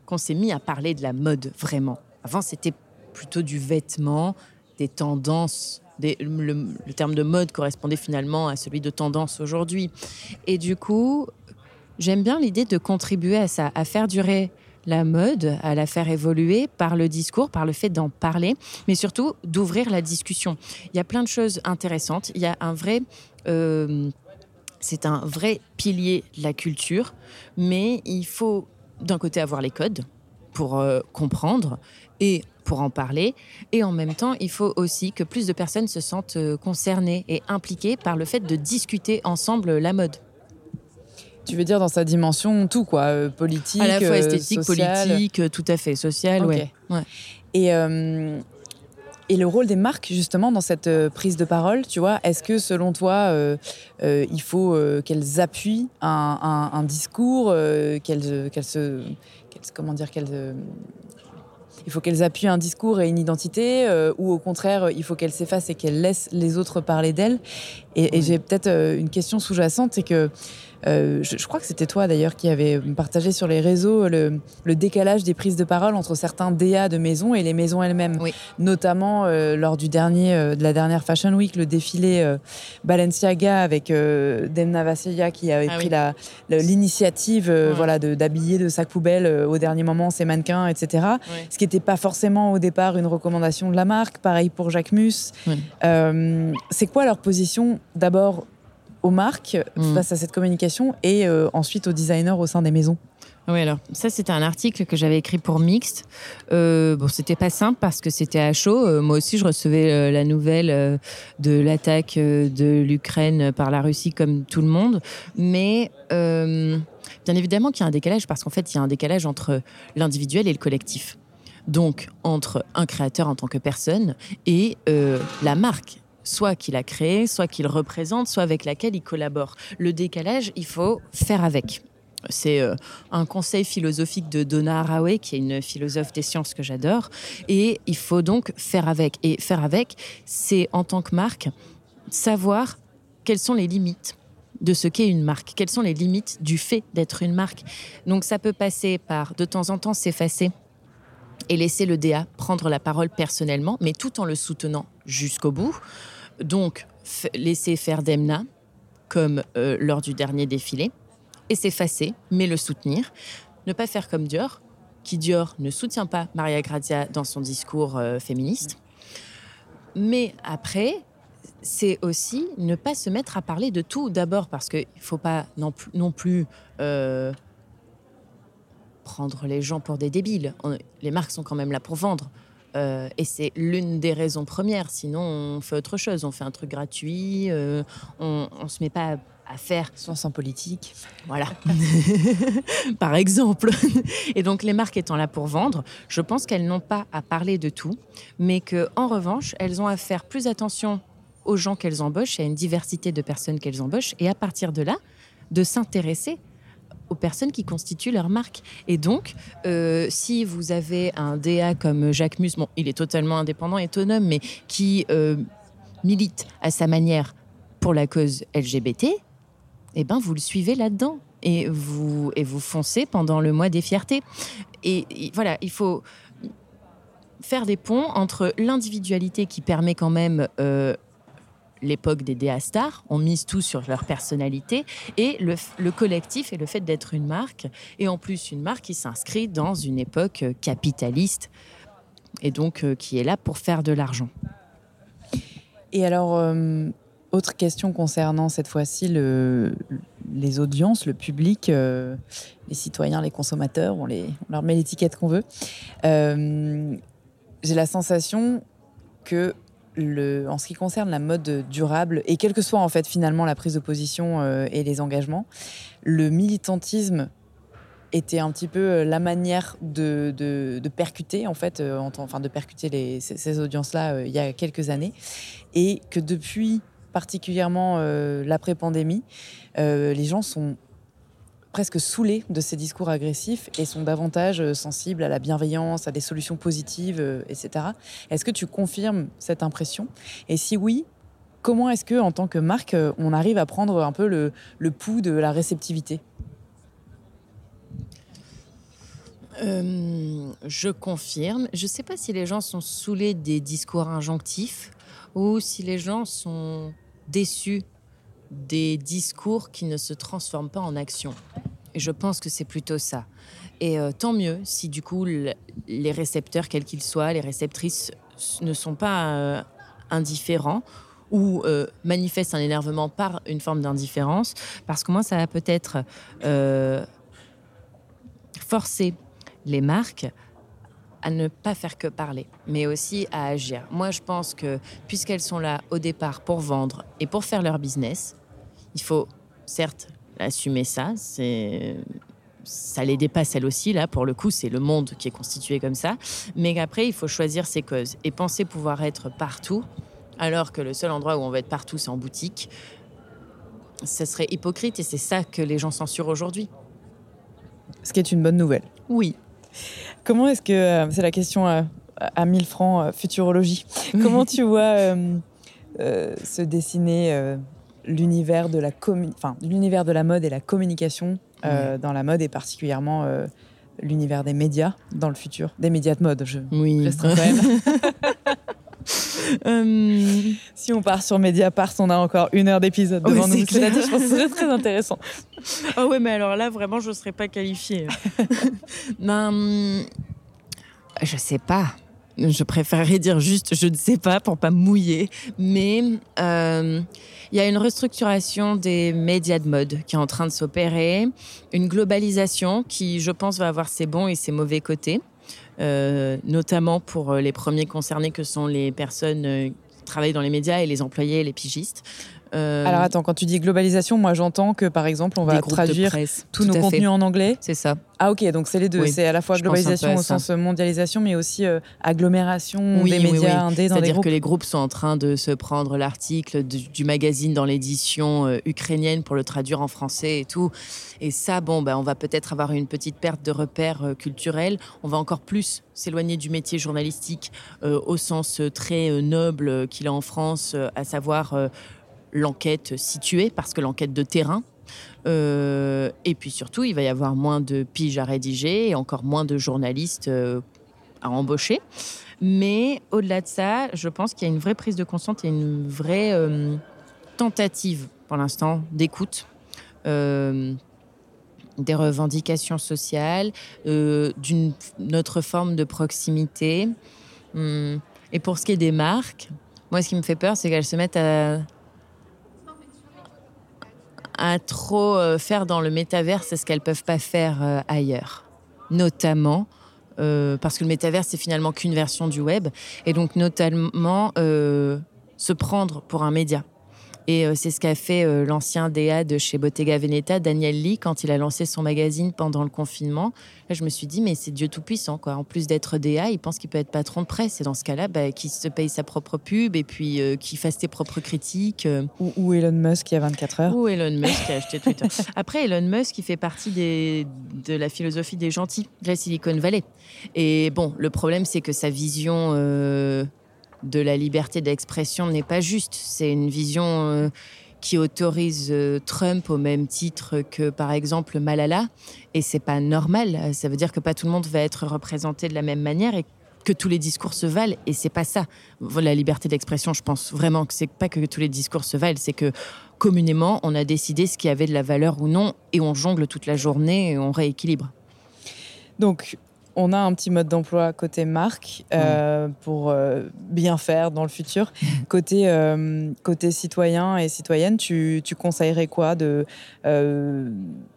qu'on s'est mis à parler de la mode vraiment. Avant, c'était plutôt du vêtement, des tendances. le, terme de mode correspondait finalement à celui de tendance aujourd'hui. Et du coup, j'aime bien l'idée de contribuer à ça, à faire durer la mode, à la faire évoluer par le discours, par le fait d'en parler, mais surtout d'ouvrir la discussion. Il y a plein de choses intéressantes. Il y a un vrai... Euh, c'est un vrai pilier de la culture, mais il faut d'un côté avoir les codes pour euh, comprendre et pour en parler. Et en même temps, il faut aussi que plus de personnes se sentent euh, concernées et impliquées par le fait de discuter ensemble la mode. Tu veux dire dans sa dimension tout quoi, euh, politique, À la fois esthétique, sociale. politique, tout à fait, social, Ok. ouais. ouais. Et, euh, et le rôle des marques, justement, dans cette euh, prise de parole, tu vois, est-ce que selon toi, euh, euh, il faut euh, qu'elles appuient un, un- un discours, qu'elles qu'elles se. qu'elles- comment dire qu'elles, il faut qu'elles appuient un discours et une identité, ou au contraire, il faut qu'elles s'effacent et qu'elles laissent les autres parler d'elles? Et, et j'ai peut-être une question sous-jacente, c'est que euh, je, je crois que c'était toi d'ailleurs qui avait partagé sur les réseaux le, le décalage des prises de parole entre certains DA de maisons et les maisons elles-mêmes. Oui. Notamment euh, lors du dernier, euh, de la dernière Fashion Week, le défilé Balenciaga avec Demna Vassiliya qui avait Ah pris oui. l'initiative Ouais. voilà, de- d'habiller de sac poubelle au dernier moment ses mannequins, etc. Ouais. Ce qui n'était pas forcément au départ une recommandation de la marque. Pareil pour Jacques Mus. Ouais. C'est quoi leur position d'abord aux marques Mm. face à cette communication et euh, ensuite aux designers au sein des maisons Oui, alors ça c'était un article que j'avais écrit pour Mixte. Euh, bon, c'était pas simple parce que c'était à chaud. Euh, moi aussi, je recevais euh, la nouvelle de l'attaque de l'Ukraine par la Russie comme tout le monde. Mais bien évidemment qu'il y a un décalage parce qu'en fait, il y a un décalage entre l'individuel et le collectif. Donc, entre un créateur en tant que personne et la marque soit qu'il a créé, soit qu'il représente, soit avec laquelle il collabore. Le décalage, il faut faire avec. C'est euh, un conseil philosophique de Donna Haraway, qui est une philosophe des sciences que j'adore. Et il faut donc faire avec. Et faire avec, c'est en tant que marque, savoir quelles sont les limites de ce qu'est une marque, quelles sont les limites du fait d'être une marque. Donc ça peut passer par de temps en temps s'effacer et laisser le DA prendre la parole personnellement, mais tout en le soutenant jusqu'au bout. Donc laisser faire Demna, comme euh, lors du dernier défilé, et s'effacer, mais le soutenir. Ne pas faire comme Dior, qui Dior ne soutient pas Maria Grazia dans son discours euh, féministe. Mais après, c'est aussi ne pas se mettre à parler de tout. D'abord parce qu'il ne faut pas non plus, non plus euh, prendre les gens pour des débiles. On- les marques sont quand même là pour vendre. Euh, et c'est l'une des raisons premières. Sinon, on fait autre chose. On fait un truc gratuit. euh, on ne se met pas à, à faire Soit sans politique. voilà. Par exemple. Et donc, les marques étant là pour vendre, je pense qu'elles n'ont pas à parler de tout, mais que, en revanche, elles ont à faire plus attention aux gens qu'elles embauchent, et à une diversité de personnes qu'elles embauchent, et à partir de là, de s'intéresser aux personnes qui constituent leur marque. Et donc, euh, si vous avez un DA comme Jacques Mus, bon, il est totalement indépendant et autonome, mais qui euh, milite à sa manière pour la cause LGBT, eh ben, vous le suivez là-dedans et vous, et vous foncez pendant le mois des fiertés. Et, voilà, il faut faire des ponts entre l'individualité qui permet quand même euh, l'époque des DA stars, on mise tout sur leur personnalité, et le, collectif et le fait d'être une marque, et en plus une marque qui s'inscrit dans une époque euh, capitaliste, et donc euh, qui est là pour faire de l'argent. Et alors, euh, autre question concernant cette fois-ci le, les audiences, le public, les citoyens, les consommateurs, on, les, on leur met l'étiquette qu'on veut. J'ai la sensation que en ce qui concerne la mode durable, et quelle que soit en fait finalement la prise de position euh, et les engagements, le militantisme était un petit peu euh, la manière de, percuter en fait, euh, enfin de percuter ces, ces audiences-là il y a quelques années, et que depuis particulièrement l'après-pandémie, les gens sont presque saoulés de ces discours agressifs et sont davantage euh, sensibles à la bienveillance, à des solutions positives, euh, etc. Est-ce que tu confirmes cette impression? Et si oui, comment est-ce que, en tant que marque, euh, on arrive à prendre un peu le, le pouls de la réceptivité? Je confirme. Je ne sais pas si les gens sont saoulés des discours injonctifs ou si les gens sont déçus des discours qui ne se transforment pas en action. Et je pense que c'est plutôt ça. Et euh, tant mieux si du coup le- les récepteurs, quels qu'ils soient, les réceptrices ne sont pas euh, indifférents ou euh, manifestent un énervement par une forme d'indifférence, parce que moi ça va peut-être forcer les marques à ne pas faire que parler, mais aussi à agir. Moi, je pense que puisqu'elles sont là au départ pour vendre et pour faire leur business, il faut certes assumer ça. C'est ça les dépasse elles aussi, là, pour le coup, c'est le monde qui est constitué comme ça. Mais après, il faut choisir ses causes et penser pouvoir être partout, alors que le seul endroit où on va être partout, c'est en boutique. Ce serait hypocrite et c'est ça que les gens censurent aujourd'hui. Ce qui est une bonne nouvelle. Oui. Comment est-ce que, euh, c'est la question à, à 1000 francs, euh, futurologie, comment tu vois euh, se dessiner l'univers de, la enfin, l'univers de la mode et la communication dans la mode et particulièrement l'univers des médias dans le futur Des médias de mode, je oui. resterai quand même. Si on part sur Mediapart, on a encore une heure d'épisode devant nous. Je pense que ce serait très intéressant. Ah ouais, mais alors là, vraiment, je ne serais pas qualifiée. ben, je sais pas. Je préférerais dire juste je ne sais pas pour pas mouiller. Mais euh, il y a une restructuration des médias de mode qui est en train de s'opérer, une globalisation qui, je pense, va avoir ses bons et ses mauvais côtés. Euh, notamment pour les premiers concernés que sont les personnes euh, qui travaillent dans les médias et les employés et les pigistes. Euh, Alors attends, quand tu dis globalisation, moi j'entends que par exemple on va traduire tous nos contenus en anglais. C'est ça. Ah ok, donc c'est les deux. C'est à la fois globalisation au sens mondialisation, mais aussi euh, agglomération des médias indés dans C'est-à-dire que les groupes sont en train de se prendre l'article du, magazine dans l'édition euh, ukrainienne pour le traduire en français et tout. Et ça, bon, ben, on va peut-être avoir une petite perte de repères culturels. On va encore plus s'éloigner du métier journalistique au sens très noble qu'il a en France, à savoir l'enquête située, parce que l'enquête de terrain. Euh, et puis surtout, il va y avoir moins de piges à rédiger et encore moins de journalistes euh, à embaucher. Mais au-delà de ça, je pense qu'il y a une vraie prise de conscience et une vraie euh, tentative, pour l'instant, d'écoute. des revendications sociales, d'une autre forme de proximité. Hum. Et pour ce qui est des marques, moi, ce qui me fait peur, c'est qu'elles se mettent à à trop euh, faire dans le métaverse ce qu'elles peuvent pas faire euh, ailleurs? Notamment euh, parce que le métaverse c'est finalement qu'une version du web et donc notamment se prendre pour un média. Et euh, c'est ce qu'a fait euh, l'ancien DA de chez Bottega Veneta, Daniel Lee, quand il a lancé son magazine pendant le confinement. Là, je me suis dit, mais c'est Dieu Tout-Puissant. Quoi. En plus d'être DA, il pense qu'il peut être patron de presse. Et dans ce cas-là, bah, qu'il se paye sa propre pub et puis euh, qu'il fasse ses propres critiques. Ou, Elon Musk qui a 24 heures. Ou Elon Musk qui a acheté Twitter. Après, Elon Musk, il fait partie des, de la philosophie des gentils de la Silicon Valley. Et bon, le problème, c'est que sa vision de la liberté d'expression n'est pas juste. C'est une vision euh, qui autorise euh, Trump au même titre que, par exemple, Malala. Et c'est pas normal. Ça veut dire que pas tout le monde va être représenté de la même manière et que tous les discours se valent. Et c'est pas ça. La liberté d'expression, je pense vraiment que c'est pas que tous les discours se valent, c'est que communément, on a décidé ce qui avait de la valeur ou non et on jongle toute la journée et on rééquilibre. Donc, on a un petit mode d'emploi côté marque euh, pour euh, bien faire dans le futur. Côté, euh, côté citoyen et citoyenne, tu, conseillerais quoi de,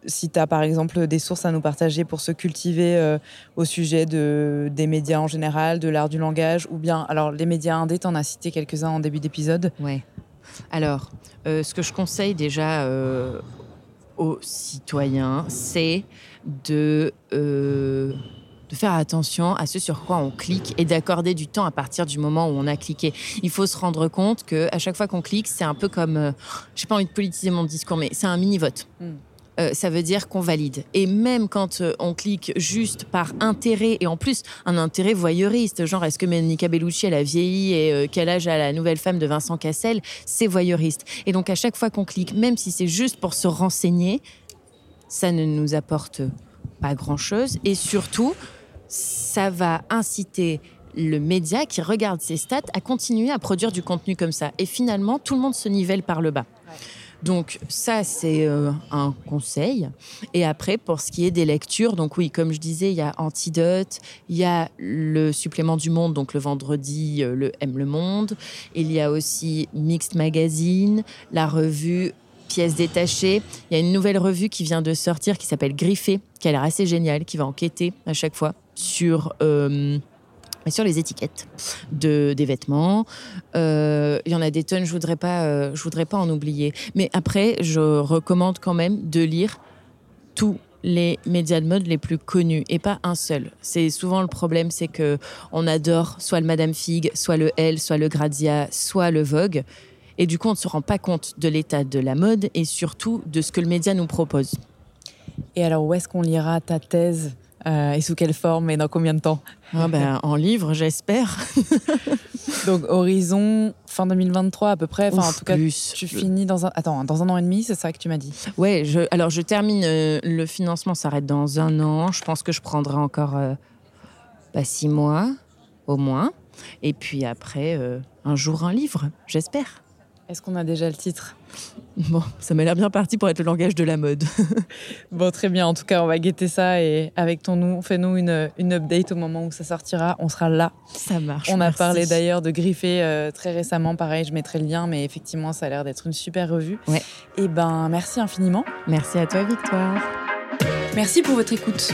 Si tu as par exemple des sources à nous partager pour se cultiver au sujet de, des médias en général, de l'art du langage, ou bien, alors les médias indés, tu en as cité quelques-uns en début d'épisode? Ouais. Alors, ce que je conseille déjà aux citoyens, c'est de de faire attention à ce sur quoi on clique et d'accorder du temps à partir du moment où on a cliqué. Il faut se rendre compte que à chaque fois qu'on clique, c'est un peu comme, euh, j'ai pas envie de politiser mon discours, mais c'est un mini vote. Hmm. Euh, ça veut dire qu'on valide. Et même quand euh, on clique juste par intérêt, et en plus un intérêt voyeuriste, genre est-ce que Monica Bellucci elle a vieilli et quel âge a la nouvelle femme de Vincent Cassel, c'est voyeuriste. Et donc à chaque fois qu'on clique, même si c'est juste pour se renseigner, ça ne nous apporte pas grand-chose. Et surtout, ça va inciter le média qui regarde ses stats à continuer à produire du contenu comme ça. Et finalement, tout le monde se nivelle par le bas. Donc ça, c'est euh, un conseil. Et après, pour ce qui est des lectures, donc oui, comme je disais, il y a Antidote, il y a le supplément du Monde, donc le vendredi, euh, le M Le Monde. Il y a aussi Mixed Magazine, la revue pièces détachées. Il y a une nouvelle revue qui vient de sortir qui s'appelle Griffé, qui a l'air assez géniale, qui va enquêter à chaque fois sur euh, sur les étiquettes de, des vêtements. Euh, Il y en a des tonnes, je voudrais pas, euh, voudrais pas en oublier. Mais après, je recommande quand même de lire tous les médias de mode les plus connus et pas un seul. C'est souvent le problème, c'est que on adore soit le Madame Fig, soit le Elle, soit le Grazia, soit le Vogue. Et du coup, on ne se rend pas compte de l'état de la mode et surtout de ce que le média nous propose. Et alors, où est-ce qu'on lira ta thèse? Euh, et sous quelle forme et dans combien de temps ah ben, En livre, j'espère. Donc, horizon fin 2023 à peu près. Enfin, Ouf, en tout cas, plus. tu finis dans un, attends, dans un an et demi, c'est ça que tu m'as dit? Ouais, je, alors je termine, euh, le financement s'arrête dans un an. Je pense que je prendrai encore euh, bah, six mois au moins. Et puis après, euh, un jour un livre, j'espère. Est-ce qu'on a déjà le titre? Bon, ça m'a l'air bien parti pour être le langage de la mode. Bon, très bien. En tout cas, on va guetter ça et avec ton nous, fais-nous une, une update au moment où ça sortira. On sera là. Ça marche. On a merci. parlé d'ailleurs de Griffer euh, très récemment. Pareil, je mettrai le lien, mais effectivement, ça a l'air d'être une super revue. Ouais. Et ben, merci infiniment. Merci à toi, Victoire. Merci pour votre écoute.